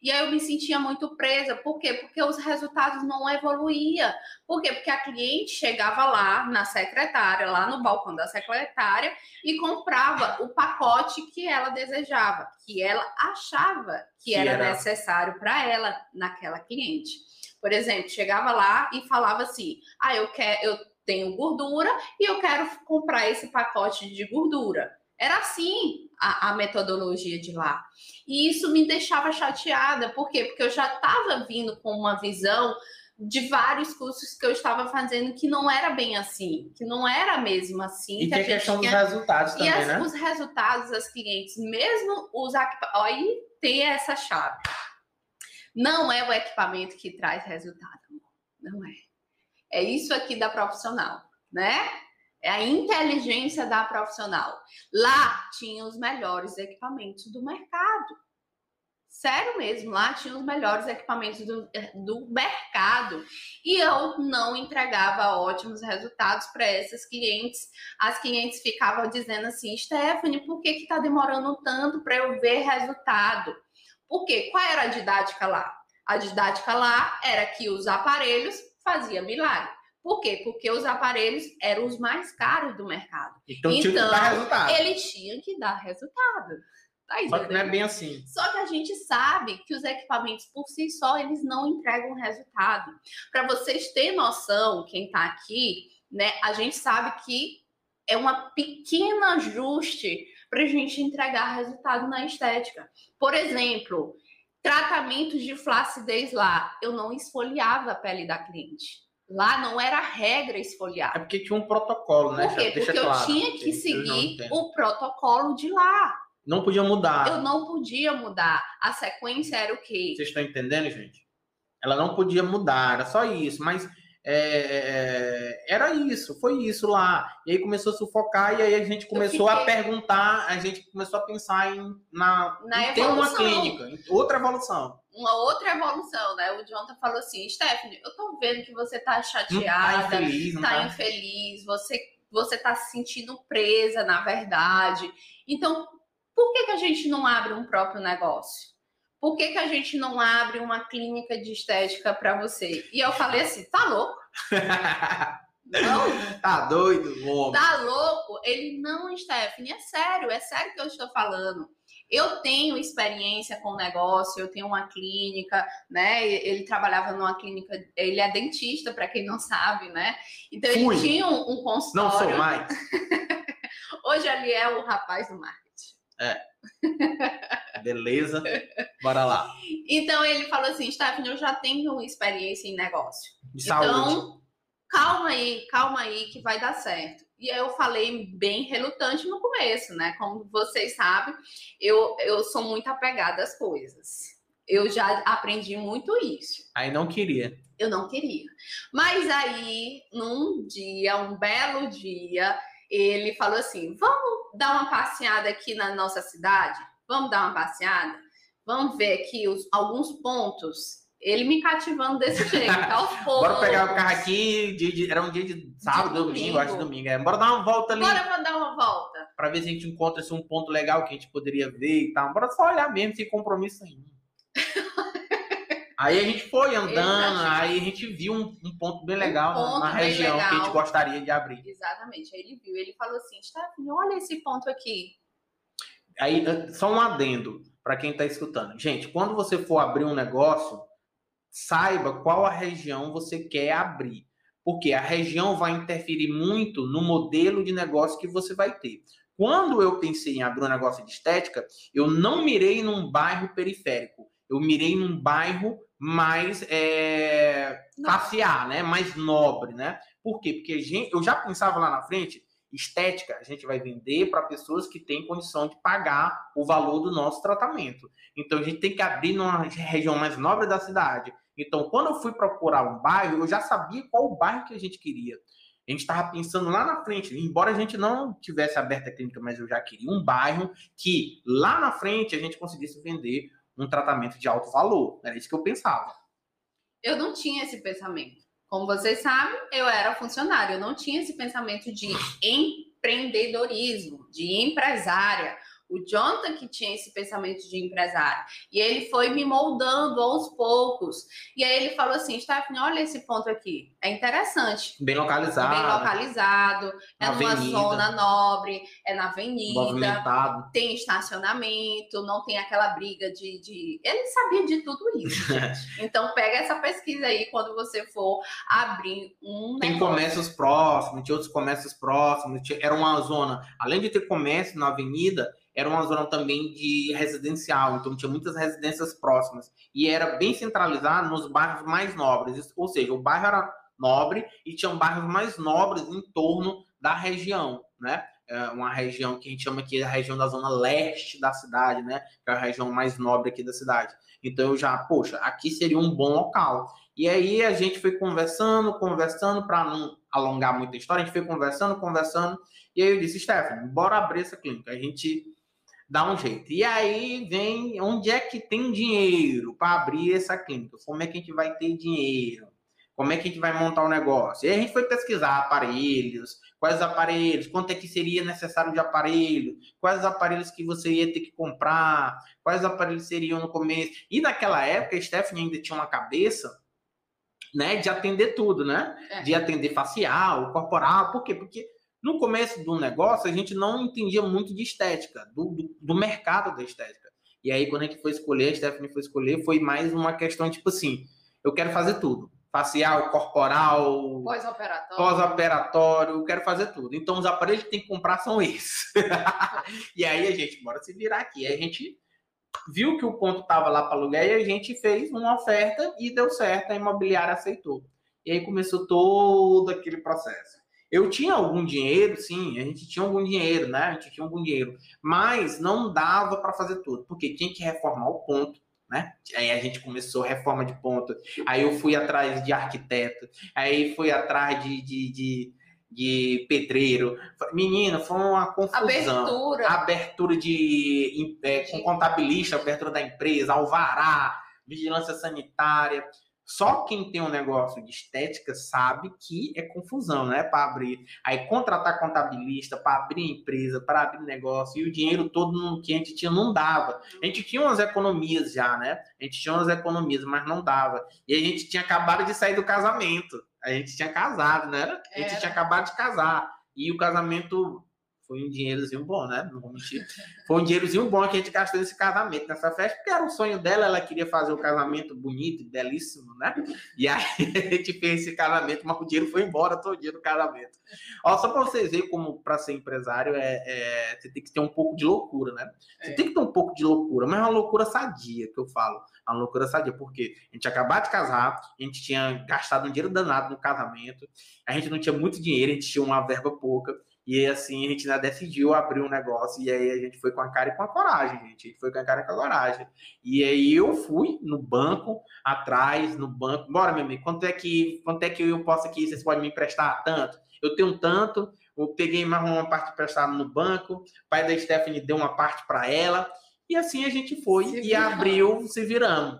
E aí eu me sentia muito presa. Por quê? Porque os resultados não evoluíam. Por quê? Porque a cliente chegava lá na secretária, lá no balcão da secretária, e comprava o pacote que ela desejava, que ela achava que, que era, era necessário para ela naquela cliente. Por exemplo, chegava lá e falava assim: ah, eu quero, eu tenho gordura e eu quero comprar esse pacote de gordura. Era assim a, a, metodologia de lá. E isso me deixava chateada. Por quê? Porque eu já estava vindo com uma visão de vários cursos que eu estava fazendo que não era bem assim, que não era mesmo assim. E que, a questão tinha... dos resultados também, e as, né? os resultados das clientes, mesmo os aí tem essa chave. Não é o equipamento que traz resultado, não é. É isso aqui da profissional, né? É a inteligência da profissional. Lá tinha os melhores equipamentos do mercado. Sério mesmo, lá tinha os melhores equipamentos do, do mercado. E eu não entregava ótimos resultados para essas clientes. As clientes ficavam dizendo assim: Stephanie, por que está demorando tanto para eu ver resultado? Por quê? Qual era a didática lá? A didática lá era que os aparelhos faziam milagre. Por quê? Porque os aparelhos eram os mais caros do mercado. Então, então tinha que dar resultado. ele tinha que dar resultado. Tá só que não é bem assim. Só que a gente sabe que os equipamentos por si só eles não entregam resultado. Para vocês terem noção, quem está aqui, né, a gente sabe que é uma pequena ajuste para a gente entregar resultado na estética. Por exemplo, tratamentos de flacidez lá, eu não esfoliava a pele da cliente. Lá não era regra esfoliar. É porque tinha um protocolo, né? Por quê? Porque claro, eu tinha que seguir o protocolo de lá. Não podia mudar. Eu não podia mudar. A sequência era o quê? Vocês estão entendendo, gente? Ela não podia mudar, era só isso. Mas é, é, era isso, foi isso lá. E aí começou a sufocar, e aí a gente começou fiquei... a perguntar, a gente começou a pensar em, na, na em ter uma clínica, outra evolução. Uma outra evolução, né? O Jonathan falou assim, Stephanie, eu tô vendo que você tá chateada, tá infeliz, tá, tá infeliz, você, você tá se sentindo presa, na verdade. Então, por que, que a gente não abre um próprio negócio? por que, que a gente não abre uma clínica de estética para você? E eu falei assim, tá louco? não. *laughs* Tá doido, homem. Tá louco? Ele, não, Stephanie, é sério, é sério que eu estou falando. Eu tenho experiência com o negócio, eu tenho uma clínica, né? Ele trabalhava numa clínica, ele é dentista, para quem não sabe, né? Então ele Fui. tinha um, um consultório. Não sou mais. *laughs* Hoje ali é o rapaz do marketing. Beleza. Bora lá. Então ele falou assim, Stephanie, eu já tenho experiência em negócio. De saúde. Então, calma aí, calma aí que vai dar certo. E eu falei bem relutante no começo, né? Como vocês sabem, eu, eu sou muito apegada às coisas. Eu já aprendi muito isso. Aí não queria. Eu não queria. Mas aí, num dia, um belo dia, ele falou assim: vamos dar uma passeada aqui na nossa cidade? Vamos dar uma passeada? Vamos ver aqui os, alguns pontos. Ele me cativando desse *laughs* jeito, aos poucos. Bora pegar o carro aqui. dia de- era um dia de sábado, De domingo, domingo. acho domingo. É. Bora dar uma volta ali. Bora dar uma volta. Pra ver se a gente encontra assim, um ponto legal que a gente poderia ver e tal. Bora só olhar mesmo, sem compromisso nenhum. Aí a gente foi andando, Exatamente. aí a gente viu um, um ponto bem legal Um ponto na bem região que a gente legal. gostaria de abrir. Exatamente. Aí ele viu, ele falou assim: Stephanie, olha esse ponto aqui. Aí, eh, só um adendo para quem está escutando. Gente, quando você for abrir um negócio, saiba qual a região você quer abrir. Porque a região vai interferir muito no modelo de negócio que você vai ter. Quando eu pensei em abrir um negócio de estética, eu não mirei num bairro periférico. Eu mirei num bairro mais é, classe A, né? Mais nobre, né? Por quê? Porque gente, eu já pensava lá na frente, estética, a gente vai vender para pessoas que têm condição de pagar o valor do nosso tratamento. Então a gente tem que abrir numa região mais nobre da cidade. Então, quando eu fui procurar um bairro, eu já sabia qual o bairro que a gente queria. A gente estava pensando lá na frente, embora a gente não tivesse aberta a clínica, mas eu já queria um bairro que lá na frente a gente conseguisse vender um tratamento de alto valor. Era isso que eu pensava. Eu não tinha esse pensamento. Como vocês sabem, eu era funcionária, eu não tinha esse pensamento de empreendedorismo, de empresária. O Jonathan que tinha esse pensamento de empresário. E ele foi me moldando aos poucos. E aí ele falou assim, Stephanie, olha esse ponto aqui. É interessante. Bem localizado, Bem localizado, é numa avenida. zona nobre, é na avenida, movimentado. tem estacionamento, não tem aquela briga de, de... Ele sabia de tudo isso. *laughs* Então pega essa pesquisa aí quando você for abrir um Tem negócio. comércios próximos, tinha outros comércios próximos. tinha- Era uma zona, além de ter comércio na avenida, era uma zona também de residencial. Então tinha muitas residências próximas. E era bem centralizado nos bairros mais nobres. Ou seja, o bairro era nobre e tinham bairros mais nobres em torno da região, né? É uma região que a gente chama aqui a região da zona leste da cidade, né? Que é a região mais nobre aqui da cidade. Então eu já, poxa, aqui seria um bom local. E aí a gente foi conversando, conversando, para não alongar muita história, a gente foi conversando, conversando, e aí eu disse, Stephanie, bora abrir essa clínica, a gente dá um jeito. E aí vem, onde é que tem dinheiro para abrir essa clínica? Como é que a gente vai ter dinheiro? Como é que a gente vai montar o negócio? E aí a gente foi pesquisar aparelhos, quais aparelhos, quanto é que seria necessário de aparelho, quais os aparelhos que você ia ter que comprar, quais aparelhos seriam no começo. E naquela época, a Stephanie ainda tinha uma cabeça né, de atender tudo, né? É. De atender facial, corporal. Por quê? Porque no começo do negócio a gente não entendia muito de estética, do, do, do mercado da estética. E aí, quando a gente foi escolher, a Stephanie foi escolher, foi mais uma questão tipo assim: eu quero fazer tudo. Facial, corporal, Pós-operatório. pós-operatório, eu quero fazer tudo. Então, os aparelhos que tem que comprar são esses. *laughs* e aí, a gente, bora se virar aqui. Aí a gente viu que o ponto estava lá para aluguel e a gente fez uma oferta e deu certo, a imobiliária aceitou. E aí começou todo aquele processo. Eu tinha algum dinheiro, sim, a gente tinha algum dinheiro, né? A gente tinha algum dinheiro, mas não dava para fazer tudo, porque tinha que reformar o ponto, né? Aí a gente começou a reforma de ponto, aí eu fui atrás de arquiteto, aí fui atrás de, de, de, de pedreiro. Menina, foi uma confusão Abertura. abertura de é, com contabilista, abertura da empresa, alvará, vigilância sanitária. Só quem tem um negócio de estética sabe que é confusão, né? Para abrir. Aí contratar contabilista, para abrir empresa, para abrir negócio, e o dinheiro todo no- que a gente tinha não dava. A gente tinha umas economias já, né? A gente tinha umas economias, mas não dava. E a gente tinha acabado de sair do casamento. A gente tinha casado, né? A gente Era. tinha acabado de casar. E o casamento foi um dinheirozinho bom, né? Não vou mentir. Foi um dinheirozinho bom que a gente gastou nesse casamento, nessa festa, porque era um sonho dela, ela queria fazer um casamento bonito belíssimo, né? E aí *laughs* a gente fez esse casamento, mas o dinheiro foi embora todo dia do casamento. Ó, só para vocês verem como para ser empresário é, é, você tem que ter um pouco de loucura, né? Você é. tem que ter um pouco de loucura, mas é uma loucura sadia que eu falo. É uma loucura sadia, porque a gente acabou de casar, a gente tinha gastado um dinheiro danado no casamento, a gente não tinha muito dinheiro, a gente tinha uma verba pouca. E assim a gente ainda decidiu abrir um negócio. E aí a gente foi com a cara e com a coragem, gente. A gente foi com a cara e com a coragem. E aí eu fui no banco, atrás, no banco. Bora, meu amigo, quanto é que, quanto é que eu posso aqui? Vocês podem me emprestar tanto? Eu tenho tanto. Eu peguei mais uma parte emprestada no banco. O pai da Stephanie deu uma parte para ela. E assim a gente foi se e viramos. abriu, se viramos.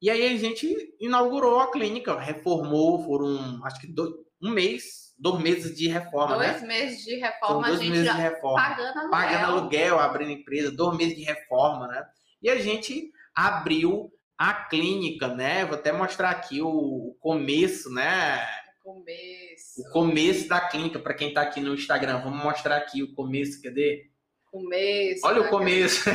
E aí a gente inaugurou a clínica, reformou, foram acho que dois, um mês dois meses de reforma, dois né? meses de reforma, dois a gente meses já de reforma. pagando aluguel. Pagando aluguel, abrindo empresa, dois meses de reforma, né? E a gente abriu a clínica, né? Vou até mostrar aqui o começo, né? Começo. O começo da clínica, para quem está aqui no Instagram. Vamos mostrar aqui o começo, cadê? Começo. Olha o começo.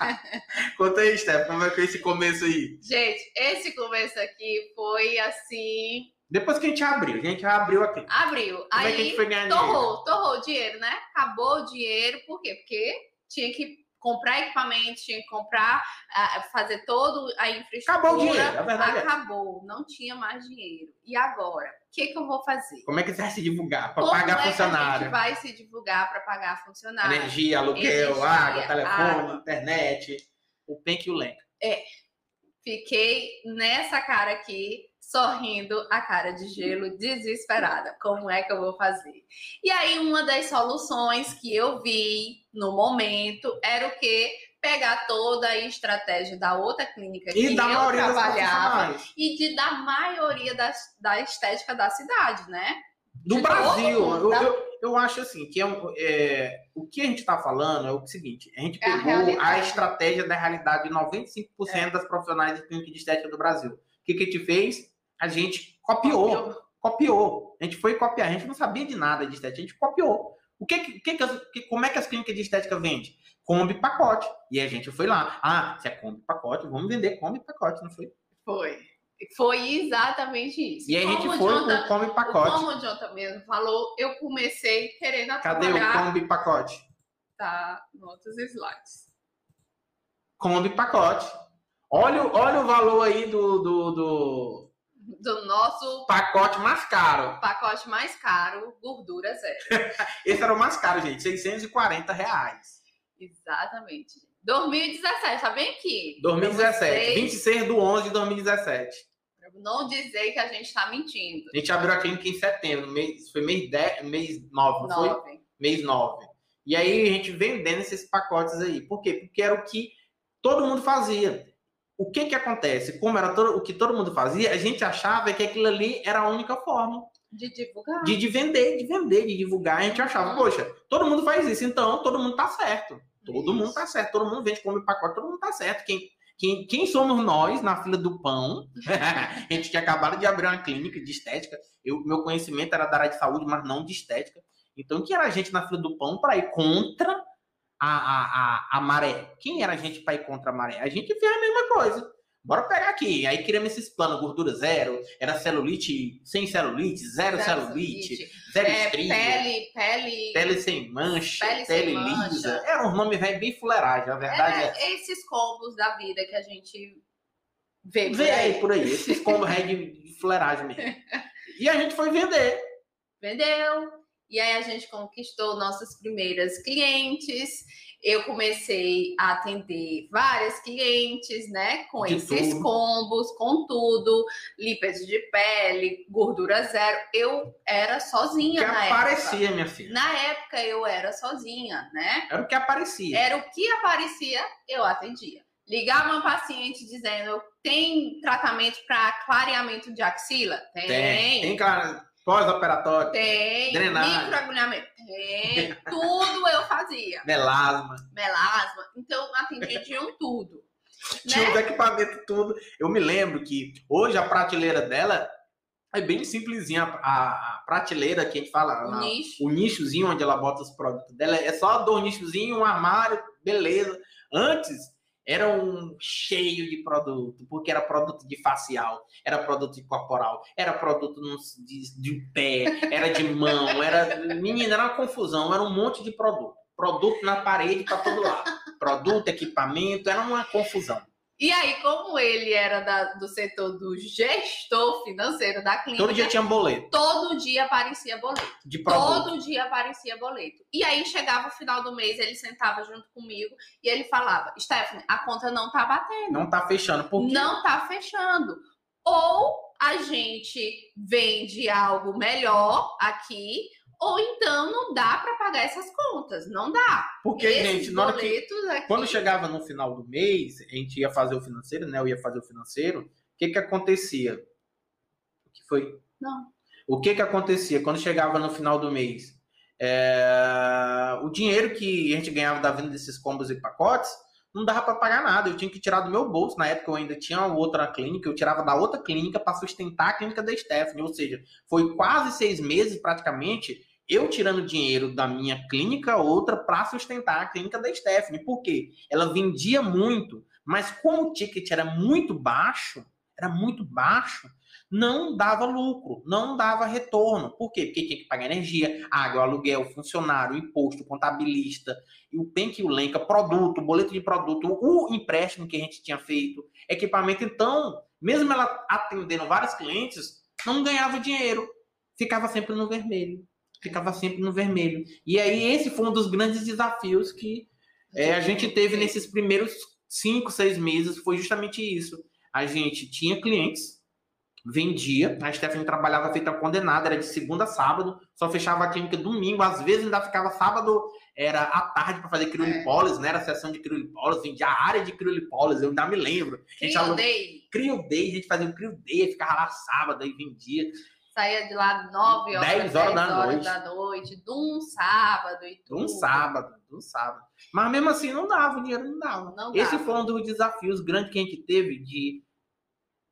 *laughs* Conta aí, Steph, como é que é esse começo aí? Gente, esse começo aqui foi assim depois que a gente abriu, a gente abriu aqui. Abriu. Como aí, é que a gente foi ganhar torrou, dinheiro? torrou o dinheiro, né? Acabou o dinheiro, por quê? Porque tinha que comprar equipamento, tinha que comprar, uh, fazer todo a infraestrutura. Acabou o dinheiro, a verdade é. Acabou, é. não tinha mais dinheiro. E agora? O que, que eu vou fazer? Como é que você vai se divulgar para pagar é funcionário? a gente vai se divulgar para pagar funcionário? Energia, aluguel, Energia, água, telefone, água. internet, o PEN e o LEM. É. Fiquei nessa cara aqui sorrindo, a cara de gelo, desesperada. Como é que eu vou fazer? E aí, uma das soluções que eu vi no momento era o que? Pegar toda a estratégia da outra clínica que e da eu trabalhava e de da maioria das, da estética da cidade, né? Do de Brasil. Eu, eu, eu, acho assim, que é, é, o que a gente está falando é o seguinte: a gente é pegou a, a, estratégia da realidade de 95% é. das profissionais de clínica de estética do Brasil. O que, que a gente fez? A gente copiou, copiou, copiou. A gente foi copiar, a gente não sabia de nada de estética, a gente copiou. O que, que, que, como é que as clínicas de estética vendem? Kombi pacote. E a gente foi lá. Ah, se é Kombi pacote, vamos vender Kombi pacote, não foi? Foi. Foi exatamente isso. E a gente foi Jonathan, com o Kombi pacote. Como o Jonathan mesmo falou, eu comecei querendo Cadê trabalhar... o Kombi pacote? Tá, em outros slides. Kombi pacote. Olha, olha o valor aí do, do, do do nosso pacote mais caro. Pacote mais caro, gordura zero. *laughs* Esse era o mais caro, gente, 640 reais. Exatamente. 2017, tá bem aqui. 2017, 26 do 11 de 2017. não dizer que a gente tá mentindo. A gente abriu a clínica em setembro, mês, foi mês, 10, mês 9, não 9. foi? Mês 9. E aí a gente vendendo esses pacotes aí. Por quê? Porque era o que todo mundo fazia o que que acontece? Como era todo, o que todo mundo fazia, a gente achava que aquilo ali era a única forma de divulgar. De, de vender, de vender, de divulgar. A gente achava, uhum. poxa, todo mundo faz isso, então todo mundo tá certo. Todo isso. mundo tá certo, todo mundo vende como pacote, todo mundo tá certo. Quem, quem, quem somos nós na fila do pão? *laughs* a gente tinha acabado de abrir uma clínica de estética. Eu, meu conhecimento era da área de saúde, mas não de estética. Então, que era a gente na fila do pão para ir contra a, a, a, maré. Quem era a gente para ir contra a maré? A gente fez a mesma coisa. Bora pegar aqui. Aí criamos esses planos, gordura zero, era celulite sem celulite, zero, zero celulite, celulite, zero é, estria, pele, pele, pele sem mancha, pele, pele sem lisa. Mancha. Era um nome velho bem fuleiragem, a verdade é, é. Esses combos da vida que a gente vê, vê aí. por aí, esses combos *laughs* de fuleiragem mesmo. e a gente foi vender. Vendeu. E aí a gente conquistou nossas primeiras clientes. Eu comecei a atender várias clientes, né? Com de esses tudo. combos, com tudo, limpeza de pele, gordura zero. Eu era sozinha que na aparecia, época. minha filha. Na época eu era sozinha, né? Era o que aparecia. Era o que aparecia, eu atendia. Ligava uma paciente dizendo: tem tratamento para clareamento de axila? Tem. Tem, tem claro Pós-operatório. Tem. Drenagem. Microagulhamento. Tem. tudo eu fazia. Melasma. Melasma. Então, atendi de um tudo. Tinha né? os equipamentos tudo. Eu me lembro que hoje a prateleira dela É bem simplesinha a, a, prateleira que a gente fala. O a, nicho. o nichozinho onde ela bota os produtos dela. É só dois nichozinhos, um armário, beleza. Antes era um cheio de produto, porque era produto de facial, era produto de corporal, era produto de, de pé, era de mão, era. Menina, era uma confusão, era um monte de produto. Produto na parede para todo lado. Produto, equipamento, era uma confusão. E aí, como ele era da, do setor do gestor financeiro da clínica. Todo dia tinha boleto. Todo dia aparecia boleto. De produto. Todo dia aparecia boleto. E aí chegava o final do mês, ele sentava junto comigo e ele falava: Stephanie, a conta não tá batendo. Não tá fechando. Por quê? Não tá fechando. Ou a gente vende algo melhor aqui, ou então não dá para pagar essas contas, não dá. Porque, Esses gente, na que, aqui, quando chegava no final do mês, a gente ia fazer o financeiro, né? Eu ia fazer o financeiro. O que que acontecia? O que foi? Não. O que que acontecia quando chegava no final do mês? É, O dinheiro que a gente ganhava da venda desses combos e pacotes não dava para pagar nada. Eu tinha que tirar do meu bolso. Na época eu ainda tinha outra clínica, eu tirava da outra clínica para sustentar a clínica da Stephanie. Ou seja, foi quase seis meses praticamente eu tirando dinheiro da minha clínica, outra para sustentar a clínica da Stephanie. Por quê? Ela vendia muito, mas como o ticket era muito baixo, era muito baixo, não dava lucro, não dava retorno. Por quê? Porque tinha que pagar energia, água, aluguel, funcionário, imposto, contabilista, e o PENC e o Lenca, produto, boleto de produto, o empréstimo que a gente tinha feito, equipamento. Então, mesmo ela atendendo vários clientes, não ganhava dinheiro, ficava sempre no vermelho. Ficava sempre no vermelho. E aí, esse foi um dos grandes desafios que é, a gente teve nesses primeiros cinco, seis meses. Foi justamente isso. A gente tinha clientes, vendia. A Stephanie trabalhava feita condenada, era de segunda a sábado, só fechava a clínica domingo. Às vezes ainda ficava sábado, era à tarde para fazer criolipólise, né? Era a sessão de criolipólise, vendia a área de criolipólise, eu ainda me lembro. A gente Crio alu- Day. Crio Day, a gente fazia o Crio Day, ficava lá sábado e vendia. Saía de lá 9 horas, 10 horas da noite. da noite, de um sábado e tudo. Um sábado, um sábado. Mas mesmo assim não dava, o dinheiro não dava. Não Esse dava. foi um dos desafios grandes que a gente teve de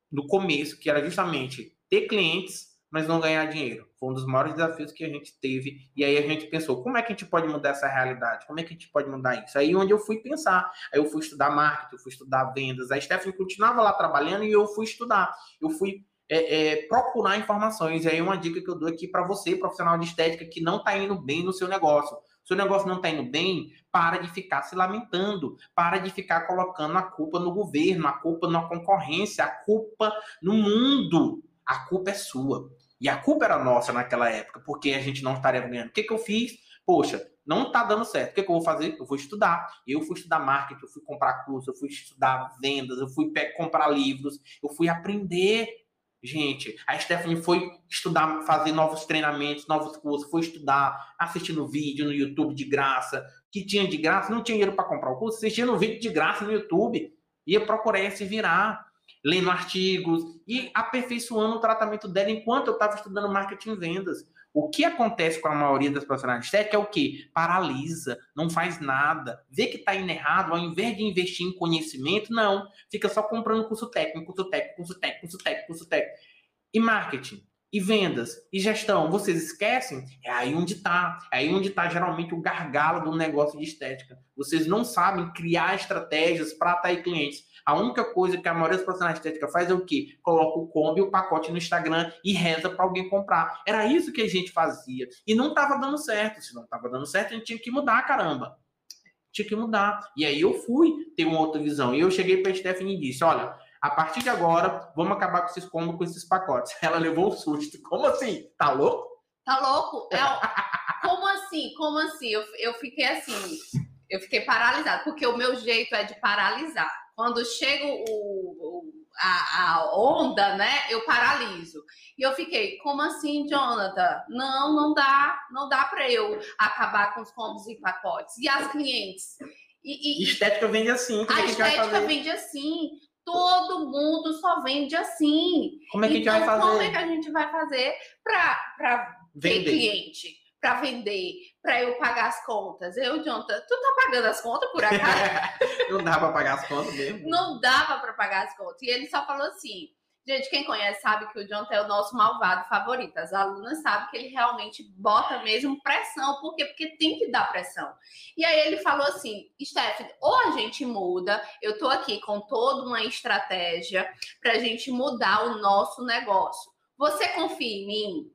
no começo, que era justamente ter clientes, mas não ganhar dinheiro. Foi um dos maiores desafios que a gente teve. E aí a gente pensou, como é que a gente pode mudar essa realidade? Como é que a gente pode mudar isso? Aí onde eu fui pensar. Aí eu fui estudar marketing, eu fui estudar vendas. A Stephanie continuava lá trabalhando e eu fui estudar. Eu fui é, é, procurar informações. E aí uma dica que eu dou aqui para você, profissional de estética, que não está indo bem no seu negócio. Seu negócio não está indo bem, para de ficar se lamentando, para de ficar colocando a culpa no governo, a culpa na concorrência, a culpa no mundo. A culpa é sua. E a culpa era nossa naquela época, porque a gente não estaria ganhando. O que, que eu fiz? Poxa, não tá dando certo. O que, que eu vou fazer? Eu vou estudar. Eu fui estudar marketing, eu fui comprar curso, eu fui estudar vendas, eu fui comprar livros, eu fui aprender. Gente, a Stephanie foi estudar, fazer novos treinamentos, novos cursos, foi estudar, assistindo vídeo no YouTube de graça, que tinha de graça, não tinha dinheiro para comprar o curso, assistindo vídeo de graça no YouTube, ia procurar se virar, lendo artigos e aperfeiçoando o tratamento dela enquanto eu estava estudando marketing e vendas. O que acontece com a maioria das profissionais de é o quê? Paralisa, não faz nada, vê que está indo errado, ao invés de investir em conhecimento, não, fica só comprando curso técnico, curso técnico, curso técnico, curso técnico, curso técnico. E marketing, e vendas, e gestão, vocês esquecem? É aí onde está, é aí onde está geralmente o gargalo do negócio de estética. Vocês não sabem criar estratégias para atrair clientes. A única coisa que a maioria dos profissionais de estética faz é o quê? Coloca o combo e o pacote no Instagram e reza para alguém comprar. Era isso que a gente fazia. E não estava dando certo. Se não estava dando certo, a gente tinha que mudar, caramba. Tinha que mudar. E aí eu fui ter uma outra visão. E eu cheguei para a Stephanie e disse: olha, a partir de agora, vamos acabar com esses combos, com esses pacotes. *laughs* Ela levou um susto. Como assim? Tá louco? Tá louco? É Como assim? Como assim? Eu, eu fiquei assim, eu fiquei paralisada, porque o meu jeito é de paralisar. Quando chega o, o- a, a onda, né? Eu paraliso. E eu fiquei, como assim, Jonathan? Não, não dá, não dá para eu acabar com os combos e pacotes. E as clientes? E, e- Estética vende assim. Como a é a vai estética fazer? vende assim. Todo mundo só vende assim. Como é que a gente então, vai como é fazer? que a gente vai fazer para ter cliente, para vender, para eu pagar as contas? Eu, Jonathan, tu tá pagando as contas por acaso? *laughs* Não dá para pagar as contas mesmo. Não dava para pagar as contas. E ele só falou assim: Gente, quem conhece sabe que o John é o nosso malvado favorito. As alunas sabem que ele realmente bota mesmo pressão. Por quê? Porque tem que dar pressão. E aí ele falou assim: Stephanie, ou a gente muda, eu tô aqui com toda uma estratégia pra gente mudar o nosso negócio. Você confia em mim?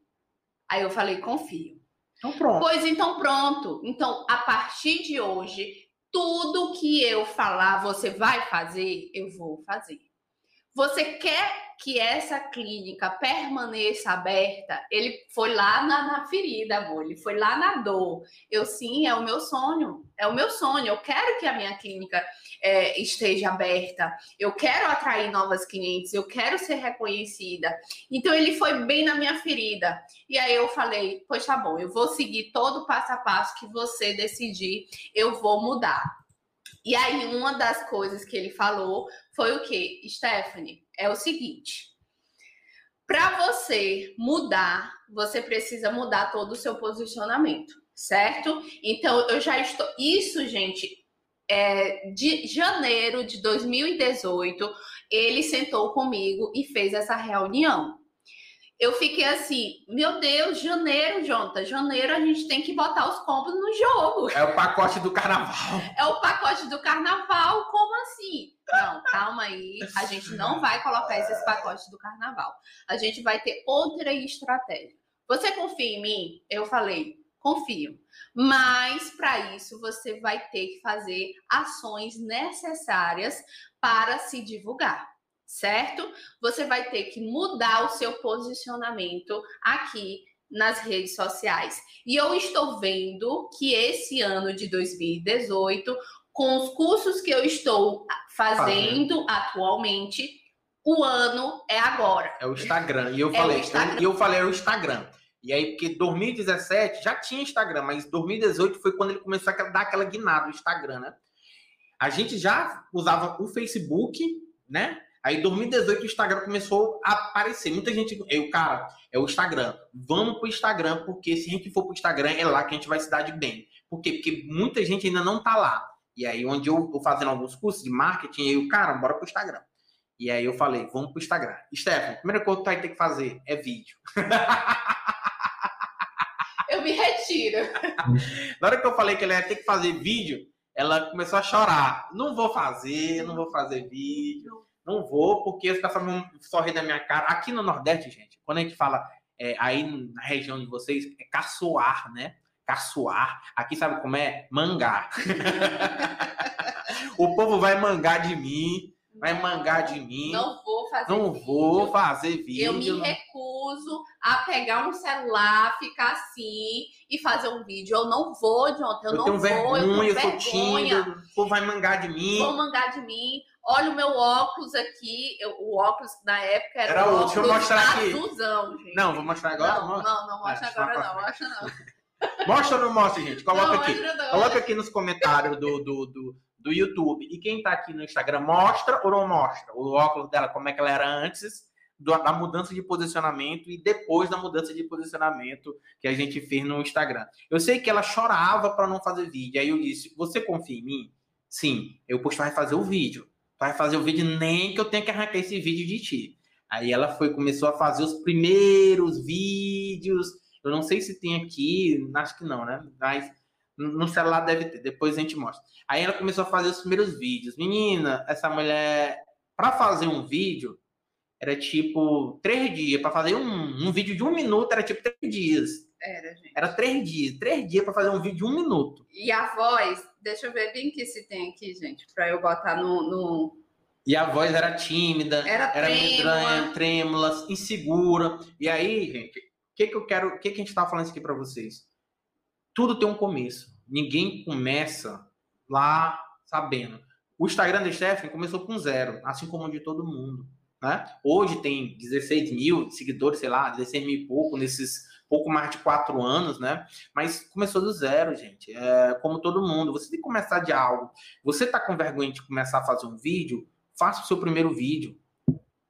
Aí eu falei: confio. Então pronto. Pois então pronto. Então, a partir de hoje, tudo que eu falar, você vai fazer, eu vou fazer. Você quer que essa clínica permaneça aberta? Ele foi lá na, na, ferida, amor. Ele foi lá na dor. Eu sim, é o meu sonho. É o meu sonho. Eu quero que a minha clínica é, esteja aberta. Eu quero atrair novas clientes. Eu quero ser reconhecida. Então ele foi bem na minha ferida. E aí eu falei, pois tá bom, eu vou seguir todo o passo a passo que você decidir. Eu vou mudar. E aí, uma das coisas que ele falou foi o que, Stephanie? É o seguinte: para você mudar, você precisa mudar todo o seu posicionamento, certo? Então, eu já estou. Isso, gente, é de janeiro de 2018, ele sentou comigo e fez essa reunião eu fiquei assim, meu Deus, janeiro, Jonta, janeiro a gente tem que botar os combos no jogo. É o pacote do carnaval. *laughs* É o pacote do carnaval, como assim? Não, calma aí, a gente não vai colocar esses pacotes do carnaval. A gente vai ter outra estratégia. Você confia em mim? Eu falei, confio. Mas para isso você vai ter que fazer ações necessárias para se divulgar certo? Você vai ter que mudar o seu posicionamento aqui nas redes sociais. E eu estou vendo que esse ano de 2018, com os cursos que eu estou fazendo atualmente, o ano é agora. É o Instagram. E eu falei, é eu, eu falei é o Instagram. E aí, porque 2017 já tinha Instagram, mas 2018 foi quando ele começou a dar aquela guinada no Instagram, né? A gente já usava o Facebook, né? Aí em 2018 o Instagram começou a aparecer. Muita gente, eu, cara, é o Instagram. Vamos pro Instagram, porque se a gente for pro Instagram, é lá que a gente vai se dar de bem. Por quê? Porque muita gente ainda não tá lá. E aí, onde eu tô fazendo alguns cursos de marketing, eu, cara, bora pro Instagram. E aí eu falei, vamos pro Instagram. Stefan, a primeira coisa que tu vai ter que fazer é vídeo. Eu me retiro. Na hora que eu falei que ela ia ter que fazer vídeo, ela começou a chorar. Não vou fazer, não vou fazer vídeo não vou, porque as pessoas vão sorrir da minha cara. Aqui no Nordeste, gente, quando a gente fala é, aí na região de vocês, é caçoar, né? Caçoar. Aqui sabe como é? Mangar. *laughs* o povo vai mangar de mim, vai mangar de mim. Não vou fazer Não vídeo. vou fazer vídeo. Eu me recuso a pegar um celular, ficar assim e fazer um vídeo. Eu não vou, Jonathan. Eu, eu não tenho vou. Vergonha, eu, sou tímido. O povo vai mangar de mim. Vou mangar de mim. Olha o meu óculos aqui. Eu, o óculos na época era, era o óculos Deixa eu mostrar aqui. azulzão, gente. Não, vou mostrar agora. Não, não, não, não mostra é, agora não. Mostra não. *laughs* Mostra ou não mostra, gente? Coloca não, aqui. Não. Coloca aqui nos comentários do, do, do, do YouTube. E quem tá aqui no Instagram, mostra ou não mostra? O óculos dela, como é que ela era antes da mudança de posicionamento e depois da mudança de posicionamento que a gente fez no Instagram. Eu sei que ela chorava para não fazer vídeo. Aí eu disse: Você confia em mim? Sim, eu posto vai fazer o vídeo vai fazer o vídeo, nem que eu tenha que arrancar esse vídeo de ti. Aí ela foi, começou a fazer os primeiros vídeos. Eu não sei se tem aqui, acho que não, né? Mas no celular deve ter, depois a gente mostra. Aí ela começou a fazer os primeiros vídeos. Menina, essa mulher, para fazer um vídeo, era tipo três dias. Para fazer um, um vídeo de um minuto, era tipo três dias. Era, gente. Era três dias. Três dias para fazer um vídeo de um minuto. E a voz Deixa eu ver bem que se tem aqui, gente, para eu botar no, no, E a voz era tímida, era, era medranha, trêmula, insegura. E aí, gente, o que, que eu quero. O que, que a gente tá falando aqui para vocês? Tudo tem um começo. Ninguém começa lá sabendo. O Instagram da Stephanie começou com zero, assim como o de todo mundo. Né? Hoje tem 16 mil seguidores, sei lá, 16 mil e pouco nesses pouco mais de quatro anos, né? Mas começou do zero, gente. É como todo mundo. Você tem que começar de algo. Você tá com vergonha de começar a fazer um vídeo? Faça o seu primeiro vídeo.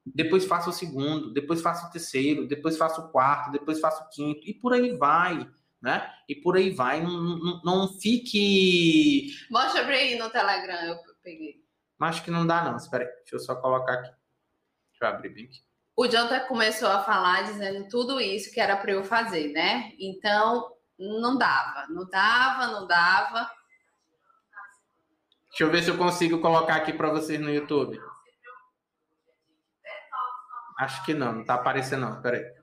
Depois faça o segundo, depois faça o terceiro, depois faça o quarto, depois faça o quinto, e por aí vai, né? E por aí vai. Não, não, não fique. Mostra pra aí no Telegram, eu peguei. Mas acho que não dá, não. Espera aí, deixa eu só colocar aqui. Deixa eu abrir bem aqui. O Jonathan começou a falar dizendo tudo isso que era para eu fazer, né? Então, não dava, não dava, não dava. Deixa eu ver se eu consigo colocar aqui para vocês no YouTube. Acho que não, não tá aparecendo não, espera aí.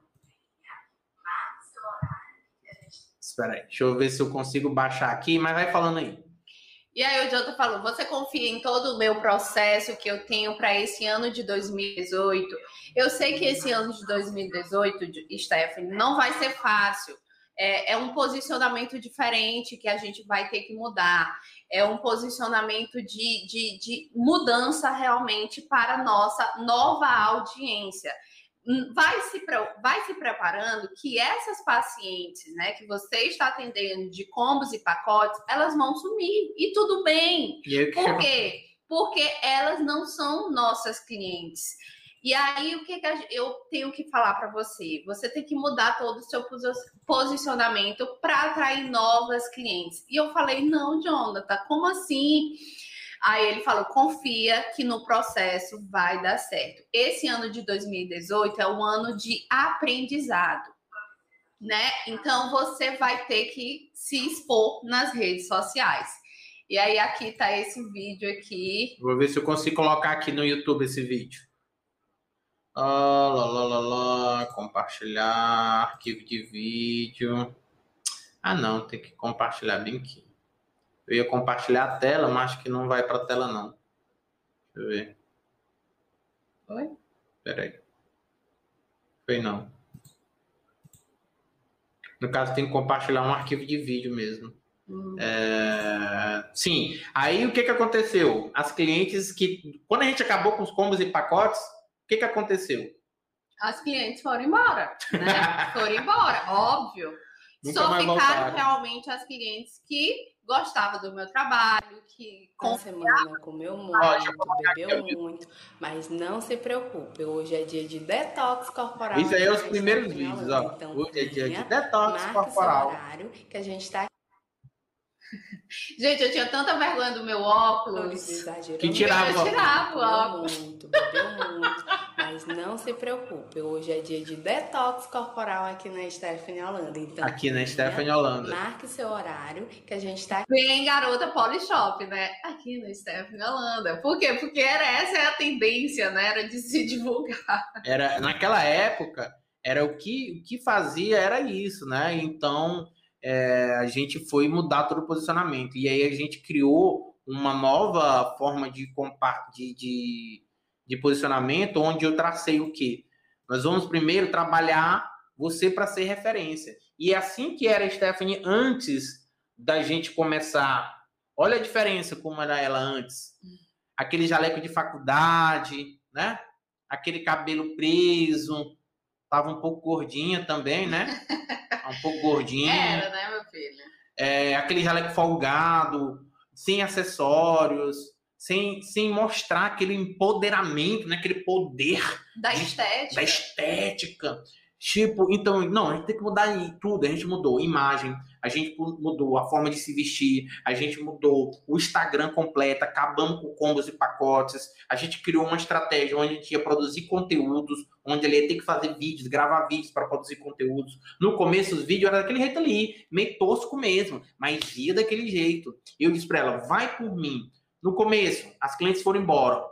Espera aí, deixa eu ver se eu consigo baixar aqui, mas vai falando aí. E aí o Jota falou: você confia em todo o meu processo que eu tenho para esse ano de 2018? Eu sei que esse ano de 2018, Stephanie, não vai ser fácil. É, é, um posicionamento diferente que a gente vai ter que mudar. É um posicionamento de, de, de mudança realmente para a nossa nova audiência vai se, vai se preparando que essas pacientes, né, que você está atendendo de combos e pacotes, elas vão sumir. E tudo bem. E Por quê? Porque elas não são nossas clientes. E aí, o que, que eu tenho que falar para você? Você tem que mudar todo o seu posicionamento para atrair novas clientes. E eu falei, não, Jonathan, como assim? Aí ele falou: confia que no processo vai dar certo. Esse ano de 2018 é um ano de aprendizado, né? Então você vai ter que se expor nas redes sociais. E aí aqui tá esse vídeo aqui. Vou ver se eu consigo colocar aqui no YouTube esse vídeo. Ah, lá, lá, lá, lá, compartilhar, arquivo de vídeo. Ah, não, tem que compartilhar bem. Eu ia compartilhar a tela, mas acho que não vai para a tela, não. Deixa eu ver. Oi? Peraí. Foi não. No caso, tem que compartilhar um arquivo de vídeo mesmo. Hum. É... Sim. Aí o que, que aconteceu? As clientes que. Quando a gente acabou com os combos e pacotes, o que, que aconteceu? As clientes foram embora, né? *laughs* foram embora, óbvio. Nunca Só ficaram voltaram. realmente as clientes que gostava do meu trabalho, que com semana comeu muito, bebeu muito, mas não se preocupe, hoje é dia de detox corporal. Isso aí é os primeiros vídeos, ó. Então, hoje é dia de detox corporal. horário que a gente está *laughs* Gente, eu tinha tanta vergonha do meu óculos. Que tirava. Eu tirava o óculos. Muito, bebeu muito. Mas não se preocupe, hoje é dia de detox corporal aqui na Stephanie Holanda. Então, aqui na Stephanie Holanda. Marque seu horário que a gente tá. Vem, garota Polishop, né? Aqui na Stephanie Holanda. Por quê? Porque era essa é a tendência, né? Era de se divulgar. Era, naquela época, era o que, o que fazia era isso, né? Então, é, a gente foi mudar todo o posicionamento. E aí a gente criou uma nova forma de, de, de de posicionamento, onde eu tracei o quê? Nós vamos primeiro trabalhar você para ser referência. E é assim que era a Stephanie antes da gente começar. Olha a diferença como era ela antes. Aquele jaleco de faculdade, né? Aquele cabelo preso. Tava um pouco gordinha também, né? Um pouco gordinha. *laughs* Era, né, meu filho? É, aquele jaleco folgado, sem acessórios sem, sem mostrar aquele empoderamento, né? aquele poder da estética. Da estética. Tipo, então, não, a gente tem que mudar tudo. A gente mudou imagem, a gente mudou a forma de se vestir, a gente mudou o Instagram completo, acabamos com combos e pacotes. A gente criou uma estratégia onde a gente ia produzir conteúdos, onde ele ia ter que fazer vídeos, gravar vídeos para produzir conteúdos. No começo, os vídeos eram daquele jeito ali, meio tosco mesmo, mas ia daquele jeito. Eu disse para ela: vai por mim no começo, as clientes foram embora.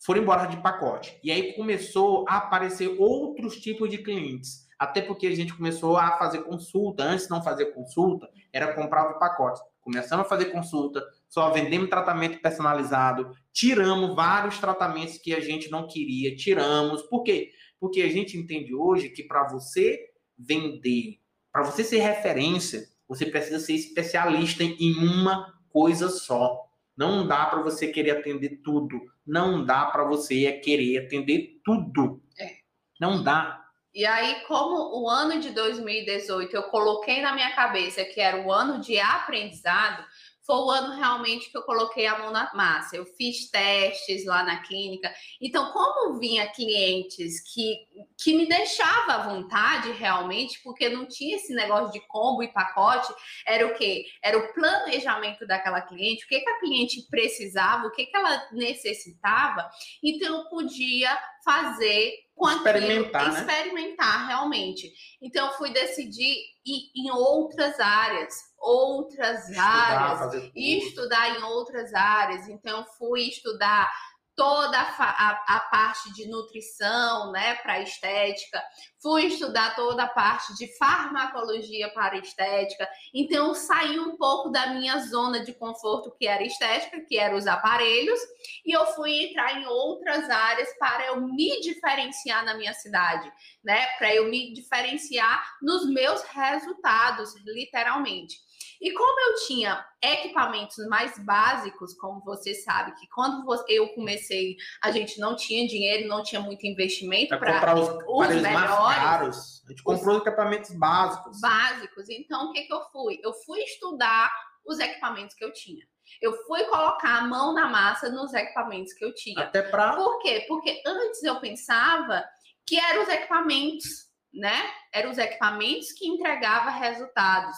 Foram embora de pacote. E aí começou a aparecer outros tipos de clientes. Até porque a gente começou a fazer consulta. Antes não fazer consulta, era comprar o pacote. Começamos a fazer consulta, só vendemos tratamento personalizado, tiramos vários tratamentos que a gente não queria, tiramos. Por quê? Porque a gente entende hoje que para você vender, para você ser referência, você precisa ser especialista em uma coisa só. Não dá para você querer atender tudo. Não dá para você querer atender tudo. É. Não dá. E aí, como o ano de 2018 eu coloquei na minha cabeça que era o ano de aprendizado, foi o ano realmente que eu coloquei a mão na massa. Eu fiz testes lá na clínica. Então, como vinha clientes que, que me deixava à vontade realmente, porque não tinha esse negócio de combo e pacote, era o quê? Era o planejamento daquela cliente, o que, que a cliente precisava, o que, que ela necessitava. Então, eu podia fazer com experimentar, aquilo, né? experimentar realmente. Então, eu fui decidir ir em outras áreas, outras Estudar, áreas, e estudar em outras áreas. Então, fui estudar toda a, a- a parte de nutrição, né, para estética. Fui estudar toda a parte de farmacologia para estética. Então, eu saí um pouco da minha zona de conforto, que era estética, que eram os aparelhos, e eu fui entrar em outras áreas para eu me diferenciar na minha cidade, né? Para eu me diferenciar nos meus resultados, literalmente. E como eu tinha equipamentos mais básicos, como você sabe, que quando eu comecei, a gente não tinha dinheiro, não tinha muito investimento para comprar os mais melhores. caros. A gente comprou os equipamentos básicos. básicos. Então, o que, que eu fui? Eu fui estudar os equipamentos que eu tinha. Eu fui colocar a mão na massa nos equipamentos que eu tinha. Até pra. Por quê? Porque antes eu pensava que eram os equipamentos, né? Eram os equipamentos que entregavam resultados.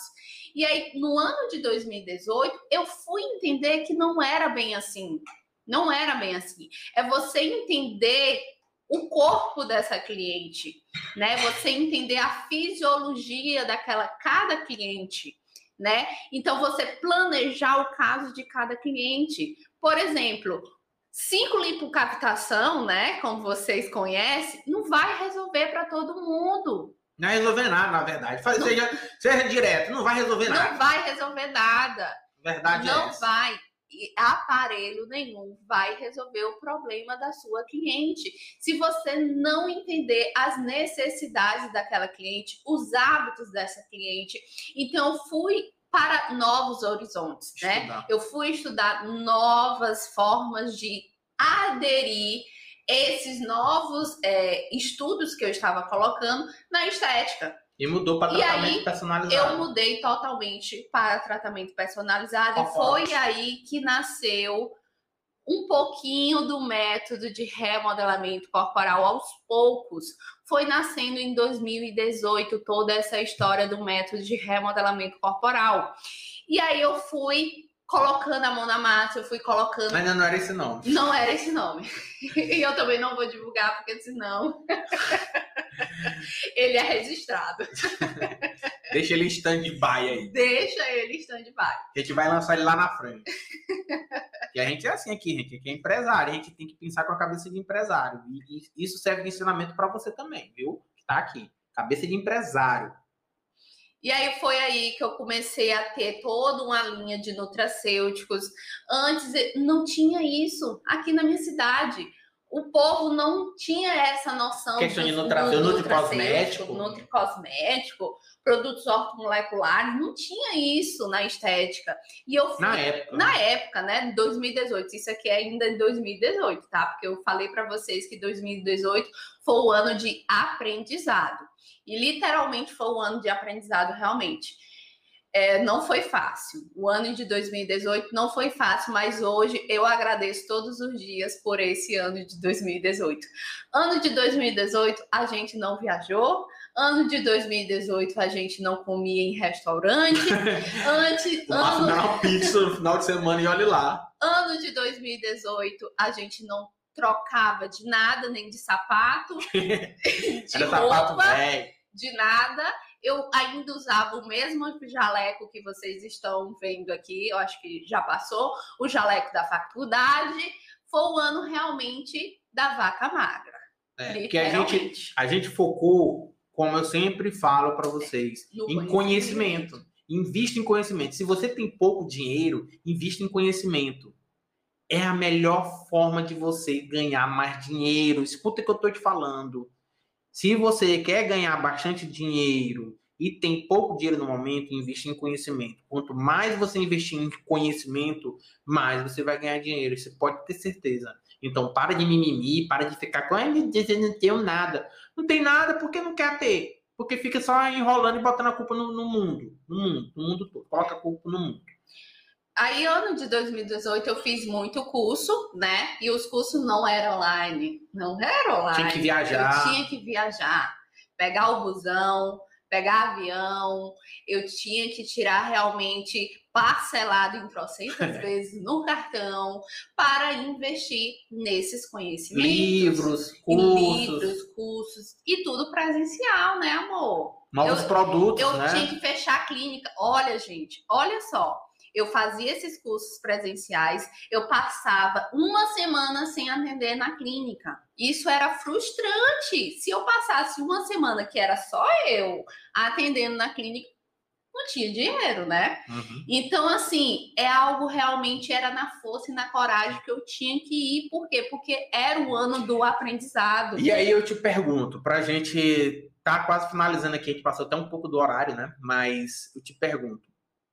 E aí, no ano de 2018, eu fui entender que não era bem assim. Não era bem assim. É você entender o corpo dessa cliente, né? Você entender a fisiologia daquela cada cliente, né? Então você planejar o caso de cada cliente. Por exemplo, cinco lipocaptação, né? Como vocês conhecem, não vai resolver para todo mundo. Não vai resolver nada, na verdade. Faz, Não. seja, seja direto, não vai resolver Não nada. vai resolver nada. Verdade é não essa. vai. E aparelho nenhum vai resolver o problema da sua cliente. Se você não entender as necessidades daquela cliente, os hábitos dessa cliente. Então, eu fui para novos horizontes, né? Estudar. Eu fui estudar novas formas de aderir esses novos é, estudos que eu estava colocando na estética. E mudou para E tratamento aí, personalizado. Eu mudei totalmente para tratamento personalizado e Qual foi parte? aí que nasceu um pouquinho do método de remodelamento corporal aos poucos. Foi nascendo em 2018 toda essa história do método de remodelamento corporal. E aí eu fui colocando a mão na massa, eu fui colocando Ainda não era esse nome. não era esse nome. *laughs* E eu também não vou divulgar, porque senão *laughs* ele é registrado. *laughs* Deixa ele em stand-by aí. Deixa ele em stand-by. A gente vai lançar ele lá na frente. e a gente é assim aqui, gente. Que é empresário. A gente tem que pensar com a cabeça de empresário. E, e isso serve de ensinamento para você também, viu? Que tá aqui. Cabeça de empresário. E aí foi aí que eu comecei a ter toda uma linha de nutracêuticos. Antes eh, não tinha isso aqui na minha cidade. O povo não tinha essa noção Questão de nutracêutico, nutricosmético. nutricosmético, produtos ortomoleculares, não tinha isso na estética. E eu fui Na época. Na época, né, 2018, isso aqui é ainda em 2018, tá? Porque eu falei para vocês que 2018 foi o ano de aprendizado. E literalmente foi o ano de aprendizado, realmente. É, não foi fácil. O ano de 2018 não foi fácil, mas hoje eu agradeço todos os dias por esse ano de 2018. Ano de 2018 a gente não viajou. Ano de 2018 a gente não comia em restaurante. *laughs* Antes, ano, uma pizza no final de semana e olhe lá. ano de 2018 a gente não trocava de nada, nem de sapato, *laughs* *laughs* de Era sapato roupa, velho. de nada. Eu ainda usava o mesmo jaleco que vocês estão vendo aqui, eu acho que já passou, o jaleco da faculdade. Foi o ano realmente da vaca magra. É, que a gente, a gente focou, como eu sempre falo para vocês, No em conhecimento. Invista em conhecimento. Se você tem pouco dinheiro, invista em conhecimento. É a melhor forma de você ganhar mais dinheiro. Escuta o que eu estou te falando. Se você quer ganhar bastante dinheiro e tem pouco dinheiro no momento, invista em conhecimento. Quanto mais você investir em conhecimento, mais você vai ganhar dinheiro. Você pode ter certeza. Então, para de mimimi, para de ficar com, meu Deus, eu não tenho nada. Não tem nada porque não quer ter. Porque fica só enrolando e botando a culpa no, no mundo. No mundo, no mundo todo. Coloca a culpa no mundo. Aí, ano de 2018, eu fiz muito curso, né? E os cursos não eram online. Não era online. Tinha que viajar. Eu tinha que viajar. Pegar o busão, pegar avião. Eu tinha que tirar realmente parcelado em trocentas *laughs* vezes no cartão para investir nesses conhecimentos. Livros, cursos. Livros, cursos. E tudo presencial, né, amor? Novos eu, produtos, Eu né? tinha que fechar a clínica. Olha, gente, olha só. Eu fazia esses cursos presenciais, eu passava uma semana sem atender na clínica. Isso era frustrante. Se eu passasse uma semana que era só eu atendendo na clínica, não tinha dinheiro, né? Uhum. Então, assim, é algo realmente era na força e na coragem que eu tinha que ir. Por quê? Porque era o ano do aprendizado. E aí eu te pergunto, pra gente tá quase finalizando aqui, a gente passou até um pouco do horário, né? Mas eu te pergunto,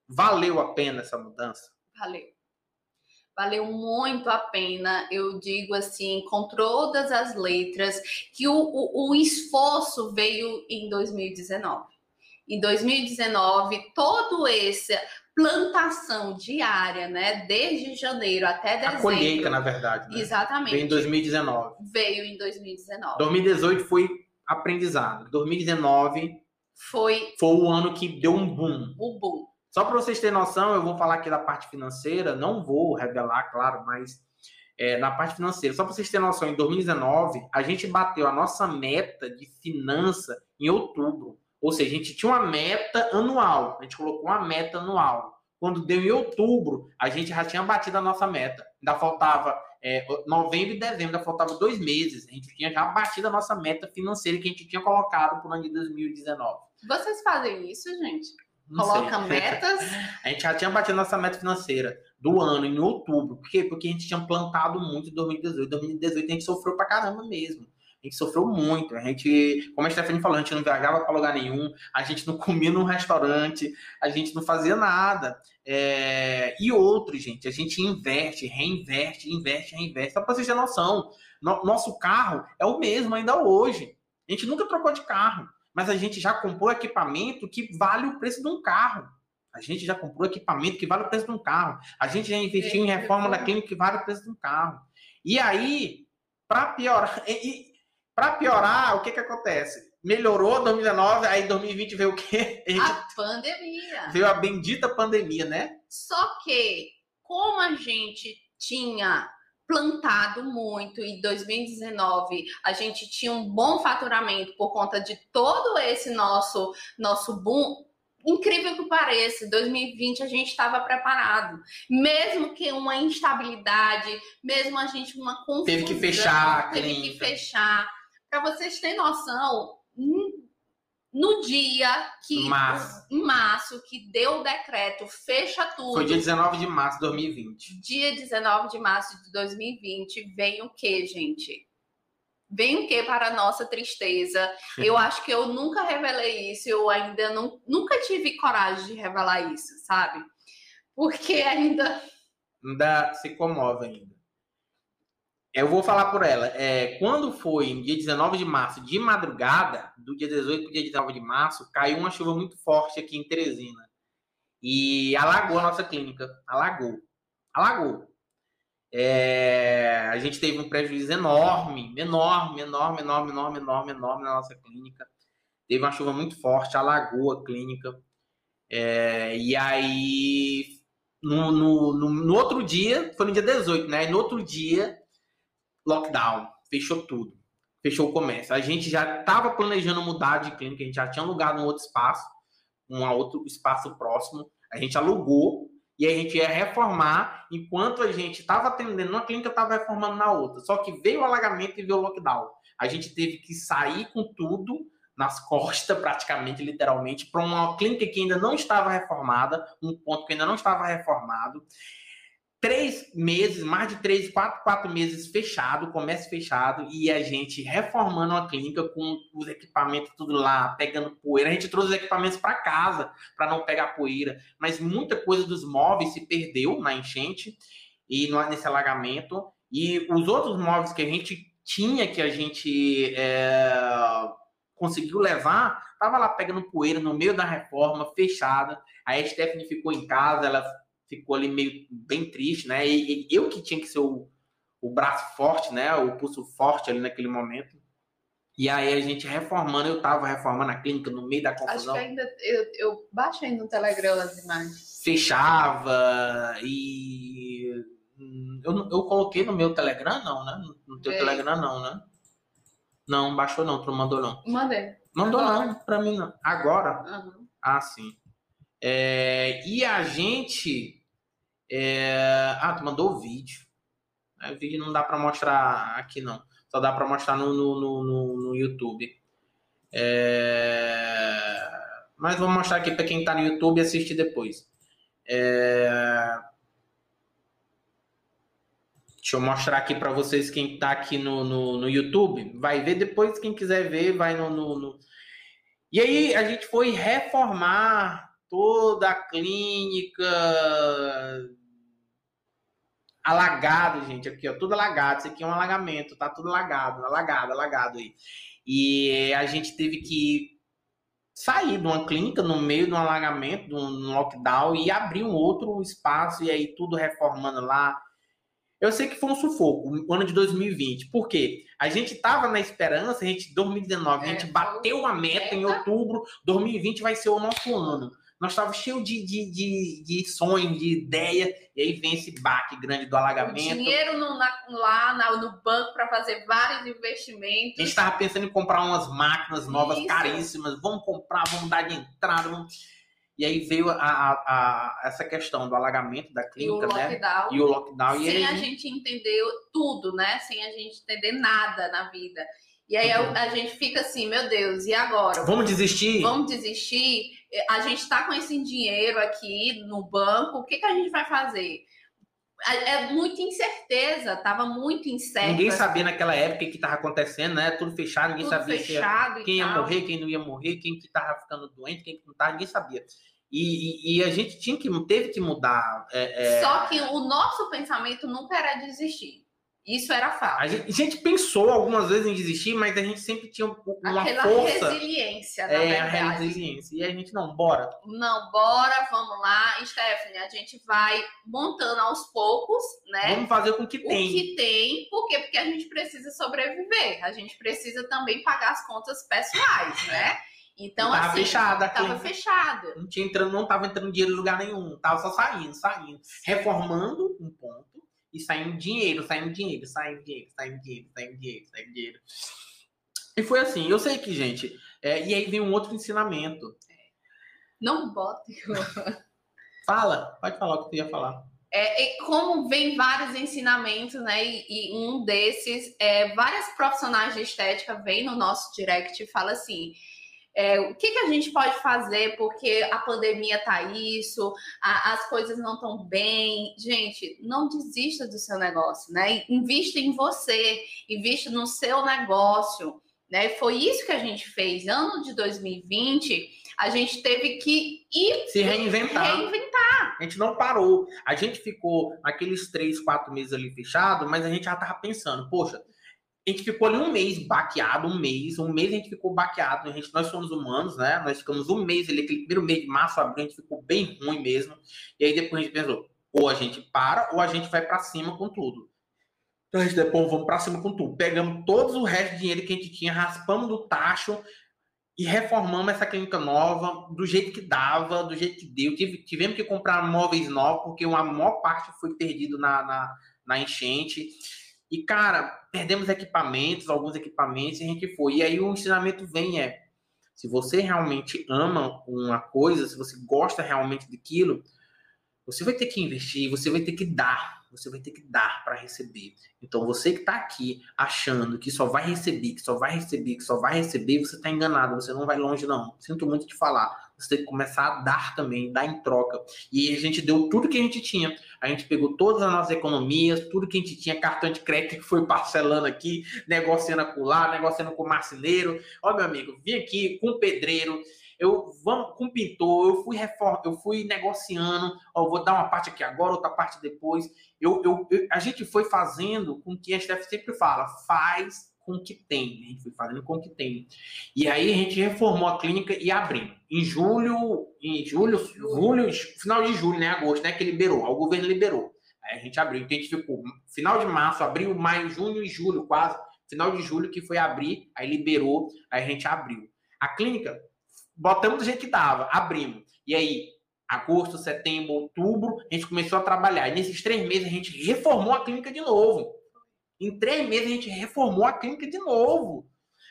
valeu a pena essa mudança? Valeu. Valeu muito a pena, eu digo assim, com todas as letras, que o, o, o esforço veio em 2019. Em 2019, todo essa plantação diária, né, desde janeiro até dezembro. A colheita, na verdade, né? Exatamente. Veio em 2019. Veio em 2019. 2018 foi aprendizado. 2019 Foi foi o ano que deu um boom. o boom. Só para vocês terem noção, eu vou falar aqui da parte financeira, não vou revelar, claro, mas é, na parte financeira, só para vocês terem noção, em 2019, a gente bateu a nossa meta de finança em outubro. Ou seja, a gente tinha uma meta anual, a gente colocou uma meta anual. Quando deu em outubro, a gente já tinha batido a nossa meta. Ainda faltava é, novembro e dezembro, ainda faltava dois meses. A gente tinha já batido a nossa meta financeira que a gente tinha colocado para o ano de 2019. Vocês fazem isso, gente? Não sei. Coloca metas. *laughs* A gente já tinha batido nossa meta financeira do ano em outubro. Por quê? Porque a gente tinha plantado muito em 2018. 2018 a gente sofreu pra caramba mesmo. A gente sofreu muito. A gente, como a Stephanie falou, a gente não viajava para lugar nenhum, a gente não comia num restaurante, a gente não fazia nada. É... E outro, gente, a gente investe, reinveste, investe, reinveste. Só para vocês terem noção, no- nosso carro é o mesmo ainda hoje. A gente nunca trocou de carro, mas a gente já comprou equipamento que vale o preço de um carro. A gente já comprou equipamento que vale o preço de um carro. A gente já investiu em reforma da clínica que vale o preço de um carro. E aí, para piorar, *laughs* para piorar, o que que acontece? Melhorou 2019, aí 2020 veio o quê? A *laughs* pandemia. veio a bendita pandemia, né? Só que, como a gente tinha plantado muito em 2019, a gente tinha um bom faturamento por conta de todo esse nosso nosso boom. Incrível que pareça, 2020 a gente estava preparado. Mesmo que uma instabilidade, mesmo a gente uma confusão, Teve que fechar teve que fechar. Para vocês terem noção, no dia que Março. em março que deu o decreto fecha tudo. Foi dia 19 de março de 2020. Dia 19 de março de 2020 vem o que, gente? Vem o que para a nossa tristeza? Eu *laughs* acho que eu nunca revelei isso, eu ainda não, nunca tive coragem de revelar isso, sabe? Porque ainda Ainda se comove ainda. Eu vou falar por ela. É, quando foi dia 19 de março, de madrugada, do dia 18 para o dia 19 de março, caiu uma chuva muito forte aqui em Teresina. E alagou a nossa clínica. Alagou. Alagou. É, a gente teve um prejuízo enorme, enorme, enorme, enorme, enorme, enorme, enorme na nossa clínica. Teve uma chuva muito forte, alagou a clínica. É, e aí, no, no, no, no outro dia, foi no dia 18, né? E no outro dia, lockdown, fechou tudo. Fechou o comércio. A gente já estava planejando mudar de clínica, a gente já tinha alugado um outro espaço, um outro espaço próximo. A gente alugou e a gente ia reformar enquanto a gente estava atendendo uma clínica, estava reformando na outra. Só que veio o alagamento e veio o lockdown. A gente teve que sair com tudo nas *laughs* costas, praticamente, literalmente, para uma clínica que ainda não estava reformada, um ponto que ainda não estava reformado. Três meses, mais de três, quatro, quatro meses fechado, comércio fechado, e a gente reformando a clínica com os equipamentos tudo lá, pegando poeira. A gente trouxe os equipamentos para casa para não pegar poeira, mas muita coisa dos móveis se perdeu na enchente e nesse alagamento. E os outros móveis que a gente tinha, que a gente é, conseguiu levar, tava lá pegando poeira no meio da reforma, fechada. A Stephanie ficou em casa, ela ficou ali meio bem triste, né? E, e eu que tinha que ser o, o braço forte, né? O pulso forte ali naquele momento. E aí a gente reformando, eu tava reformando a clínica no meio da confusão. Acho que ainda eu, eu baixei no Telegram as imagens. Fechava e eu, eu coloquei no meu Telegram, não, né? No teu. Telegram, não, né? Não, baixou não, tu não mandou não. Mandei. Mandou Agora. não, pra mim não. Agora? Aham. Ah, sim. É, e a gente. É, Ah, tu mandou o vídeo. É, O vídeo não dá pra mostrar aqui, não. Só dá pra mostrar no, no, no, no- YouTube. É, Mas vou mostrar aqui pra quem tá no YouTube assistir depois. É, Deixa eu mostrar aqui pra vocês quem tá aqui no, no, no YouTube. Vai ver depois, quem quiser ver, vai no, no, no- e aí a gente foi reformar toda a clínica alagado, gente, aqui, ó, tudo alagado. Isso aqui é um alagamento, tá tudo alagado, alagado, alagado aí. E a gente teve que sair de uma clínica no meio de um alagamento, de um lockdown e abrir um outro espaço e aí tudo reformando lá. Eu sei que foi um sufoco, o ano de 2020. Por quê? A gente tava na esperança, a gente, 2019, a É, gente foi bateu a meta em outubro, 2020 vai ser o nosso ano. Nós estávamos cheios de, de, de, de sonho, de ideia, e aí vem esse baque grande do O alagamento. dinheiro no- na- lá na- no banco para fazer vários A gente investimentos. estava pensando em comprar umas máquinas novas, Isso. caríssimas. Vamos comprar, vamos dar de entrada. vamos- E aí veio a, a- a- essa questão do alagamento da E o clínica, né? lockdown. E o lockdown. e sem aí, a gente entender tudo, né? Sem a gente entender nada na vida. E aí a, a gente fica assim, meu Deus, e agora? Vamos desistir? Vamos desistir? A gente está com esse dinheiro aqui no banco, o que, que a gente vai fazer? É muita incerteza, tava muito incerto. Ninguém sabia naquela época o que estava acontecendo, né? Tudo fechado, ninguém tudo sabia ia- fechado quem ia morrer, quem não ia morrer, quem que tava ficando doente, quem que não tava, ninguém sabia. E, e- e a gente tinha que, teve que mudar. é, é, Só que o nosso pensamento nunca era desistir. Isso era fato. a, gente, a gente pensou algumas vezes em desistir, mas a gente sempre tinha uma Aquela força. resiliência, na É, a verdade. resiliência. E a gente, não, bora. Não, bora, vamos lá. Stephanie, a gente vai montando aos poucos, né? Vamos fazer com o que o tem. que tem, por quê? Porque a gente precisa sobreviver. A gente precisa também pagar as contas pessoais, né? Então, tava assim, fechada a tava fechado. Não tinha entrando, não tava entrando dinheiro em lugar nenhum. Tava só saindo, saindo. Reformando um ponto e saindo dinheiro, saindo dinheiro, saindo dinheiro, saindo dinheiro, saindo dinheiro, saindo dinheiro. E foi assim, eu sei que, gente, é, e aí vem um outro ensinamento. Não bote. *laughs* Fala, pode falar o que tu ia falar. É, e como vem vários ensinamentos, né? E, e um desses, é, várias profissionais de estética vêm no nosso direct e fala assim: é, o que, que a gente pode fazer porque a pandemia tá isso, a- as coisas não estão bem. Gente, não desista do seu negócio, né? Invista em você, invista no seu negócio. Né? Foi isso que a gente fez. Ano de 2020, a gente teve que ir Se reinventar. reinventar. A gente não parou. A gente ficou aqueles três, quatro meses ali fechado, mas a gente já tava pensando, poxa, a gente ficou ali um mês baqueado, um mês, um mês a gente ficou baqueado, a gente, nós somos humanos, né? Nós ficamos um mês ali, aquele primeiro mês de março, abril, a gente ficou bem ruim mesmo. E aí depois a gente pensou, ou a gente para, ou a gente vai pra cima com tudo. Então a gente depois vamos pra cima com tudo. Pegamos todos o resto de dinheiro que a gente tinha, raspamos do tacho e reformamos essa clínica nova do jeito que dava, do jeito que deu. Tive- tivemos que comprar móveis novos, porque uma maior parte foi perdido na, na, na enchente. E, cara, perdemos equipamentos, alguns equipamentos, e a gente foi. E aí o ensinamento vem é, se você realmente ama uma coisa, se você gosta realmente daquilo, você vai ter que investir, você vai ter que dar, você vai ter que dar para receber. Então você que está aqui achando que só vai receber, que só vai receber, que só vai receber, você está enganado, você não vai longe não. Sinto muito te falar. Você tem que começar a dar também, dar em troca. E a gente deu tudo que a gente tinha. A gente pegou todas as nossas economias, tudo que a gente tinha, cartão de crédito que foi parcelando aqui, negociando acolá, negociando com o marceneiro. Ó, meu amigo, vim aqui com o pedreiro, eu vamos com pintor, eu fui reforma, eu fui negociando, ó, vou dar uma parte aqui agora, outra parte depois. Eu, eu, eu- a gente foi fazendo com que a Steph sempre fala, faz com o que tem. A gente foi fazendo com o que tem. E aí a gente reformou a clínica e abriu. Em julho, em julho, julho, final de julho, né? Agosto, né? Que liberou. O governo liberou. Aí a gente abriu. Então a gente ficou final de março, abril, maio, junho e julho, quase. Final de julho que foi abrir, aí liberou, aí a gente abriu. A clínica, botamos do jeito que dava, abrimos. E aí, agosto, setembro, outubro, a gente começou a trabalhar. E nesses três meses a gente reformou a clínica de novo. Em três meses a gente reformou a clínica de novo.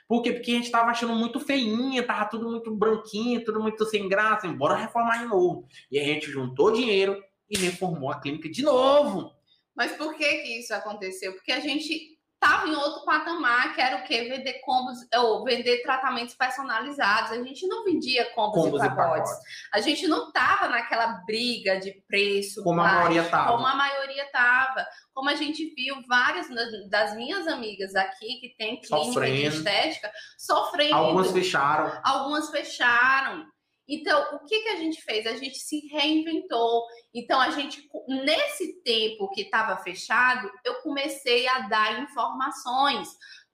Por quê? Porque a gente estava achando muito feinha, tava tudo muito branquinho, tudo muito sem graça, embora reformar de novo. E a gente juntou dinheiro e reformou a clínica de novo. Mas por que que isso aconteceu? Porque a gente estava em outro patamar, que era o quê? Vender combos, ou vender tratamentos personalizados. A gente não vendia combos, combos e, pacotes. e, pacotes. A gente não estava naquela briga de preço. Como baixo, a maioria estava. Como a maioria estava. Como a gente viu várias das minhas amigas aqui que tem clínica sofrendo. de estética sofrendo. Algumas fecharam. Algumas fecharam. Então, o que, que a gente fez? A gente se reinventou. Então, a gente, nesse tempo que estava fechado, eu comecei a dar informações.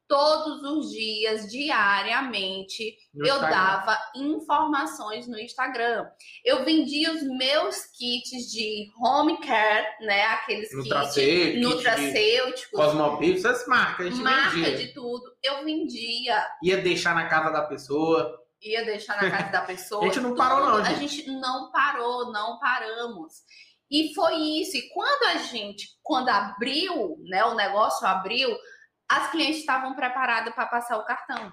Todos os dias, diariamente, no eu Instagram. dava informações no Instagram. Eu vendia os meus kits de home care, né? Aqueles kits nutracêuticos. Cosmopix, essas marcas, a gente marca vendia. de tudo. Eu vendia. Ia deixar na casa da pessoa ia deixar na casa da *laughs* pessoa. a gente não parou, não. A gente não parou, não paramos. E foi isso. E quando a gente, quando abriu, né, o negócio abriu, as clientes estavam preparadas para passar o cartão.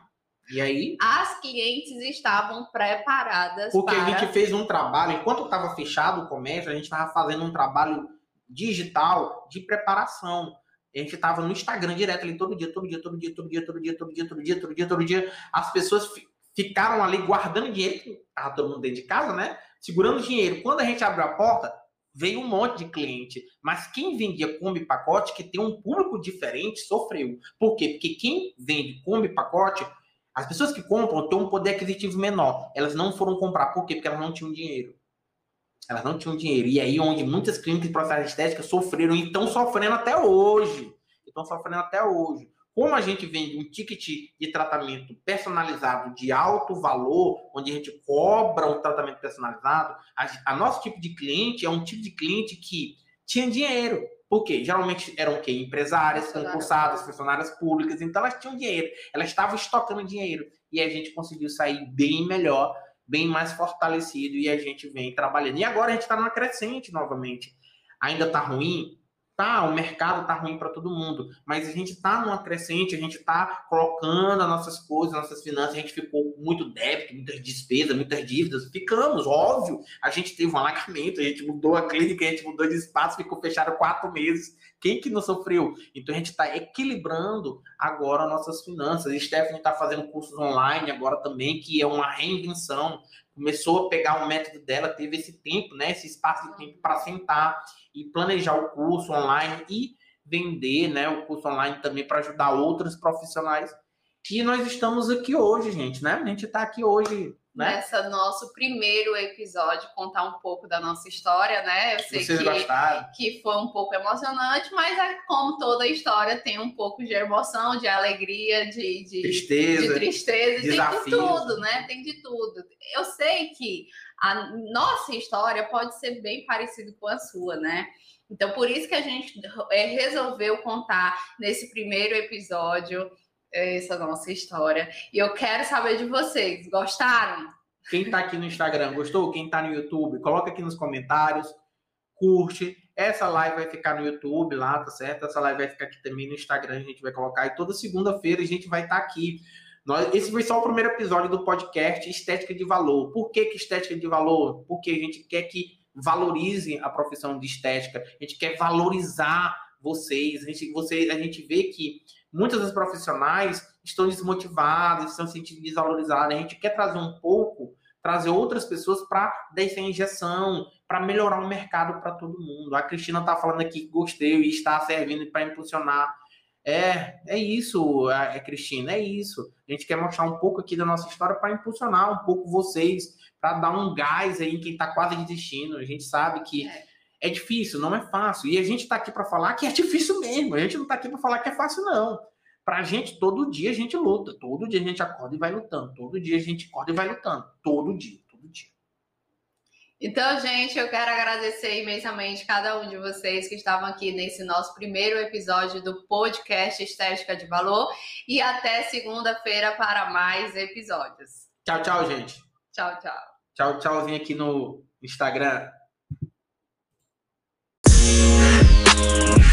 E aí? As clientes estavam preparadas. Porque para... a gente fez um trabalho, enquanto estava fechado o comércio, a gente estava fazendo um trabalho digital de preparação. A gente estava no Instagram direto ali todo dia, todo dia, todo dia, todo dia, todo dia, todo dia, todo dia, todo dia. As pessoas ficaram ali guardando dinheiro, que estava todo mundo dentro de casa, né? Segurando dinheiro. Quando a gente abriu a porta, veio um monte de cliente. Mas quem vendia Kombi pacote, que tem um público diferente, sofreu. Por quê? Porque quem vende Kombi pacote, as pessoas que compram têm um poder aquisitivo menor. Elas não foram comprar. Por quê? Porque elas não tinham dinheiro. Elas não tinham dinheiro. E aí, onde muitas clínicas de processo estética sofreram e estão sofrendo até hoje. Estão sofrendo até hoje. Como a gente vende um ticket de tratamento personalizado de alto valor, onde a gente cobra um tratamento personalizado, a, a nosso tipo de cliente é um tipo de cliente que tinha dinheiro. Por quê? Geralmente eram o quê? Empresárias, concursadas, funcionárias públicas, então elas tinham dinheiro, elas estavam estocando dinheiro. E a gente conseguiu sair bem melhor, bem mais fortalecido, e a gente vem trabalhando. E agora a gente está numa crescente novamente. Ainda está ruim? Tá, o mercado tá ruim para todo mundo, mas a gente tá numa crescente, a gente tá colocando as nossas coisas, as nossas finanças, a gente ficou muito débito, muitas despesas, muitas dívidas, ficamos, óbvio, a gente teve um alagamento, a gente mudou a clínica, a gente mudou de espaço, ficou fechado quatro meses, quem que não sofreu? Então a gente está equilibrando agora nossas finanças, a Stephanie está fazendo cursos online agora também, que é uma reinvenção, começou a pegar o método dela, teve esse tempo, né, esse espaço de tempo para sentar e planejar o curso online e vender, né, o curso online também para ajudar outros profissionais. E nós estamos aqui hoje, gente, né? A gente está aqui hoje né? Nessa nosso primeiro episódio, contar um pouco da nossa história, né? Eu sei Vocês que, gostaram? que foi um pouco emocionante, mas é como toda história tem um pouco de emoção, de alegria, de, de tristeza, de tristeza, desafios. tem de tudo, né? Tem de tudo. Eu sei que a nossa história pode ser bem parecida com a sua, né? Então, por isso que a gente resolveu contar nesse primeiro episódio essa nossa história. E eu quero saber de vocês. Gostaram? Quem está aqui no Instagram gostou? Quem está no YouTube, coloca aqui nos comentários, curte. Essa live vai ficar no YouTube lá, tá certo? Essa live vai ficar aqui também no Instagram, a gente vai colocar. E toda segunda-feira a gente vai estar tá aqui. Nós, esse foi só o primeiro episódio do podcast Estética de Valor. Por que, que estética de valor? Porque a gente quer que valorize a profissão de estética, a gente quer valorizar vocês, a gente, você, a gente vê que muitas das profissionais estão desmotivadas, estão se sentindo desvalorizadas. A gente quer trazer um pouco, trazer outras pessoas para dar injeção, para melhorar o mercado para todo mundo. A Cristina está falando aqui que gostei e está servindo para impulsionar. É, é isso, é, Cristina, é isso. A gente quer mostrar um pouco aqui da nossa história para impulsionar um pouco vocês, para dar um gás aí em quem está quase desistindo. A gente sabe que é é difícil, não é fácil. E a gente está aqui para falar que é difícil mesmo. A gente não está aqui para falar que é fácil, não. Pra gente, todo dia a gente luta. Todo dia a gente acorda e vai lutando. Todo dia a gente acorda e vai lutando. Todo dia, todo dia. Então, gente, eu quero agradecer imensamente cada um de vocês que estavam aqui nesse nosso primeiro episódio do podcast Estética de Valor. E até segunda-feira para mais episódios. Tchau, tchau, gente. Tchau, tchau. Tchau, tchauzinho aqui no Instagram. Música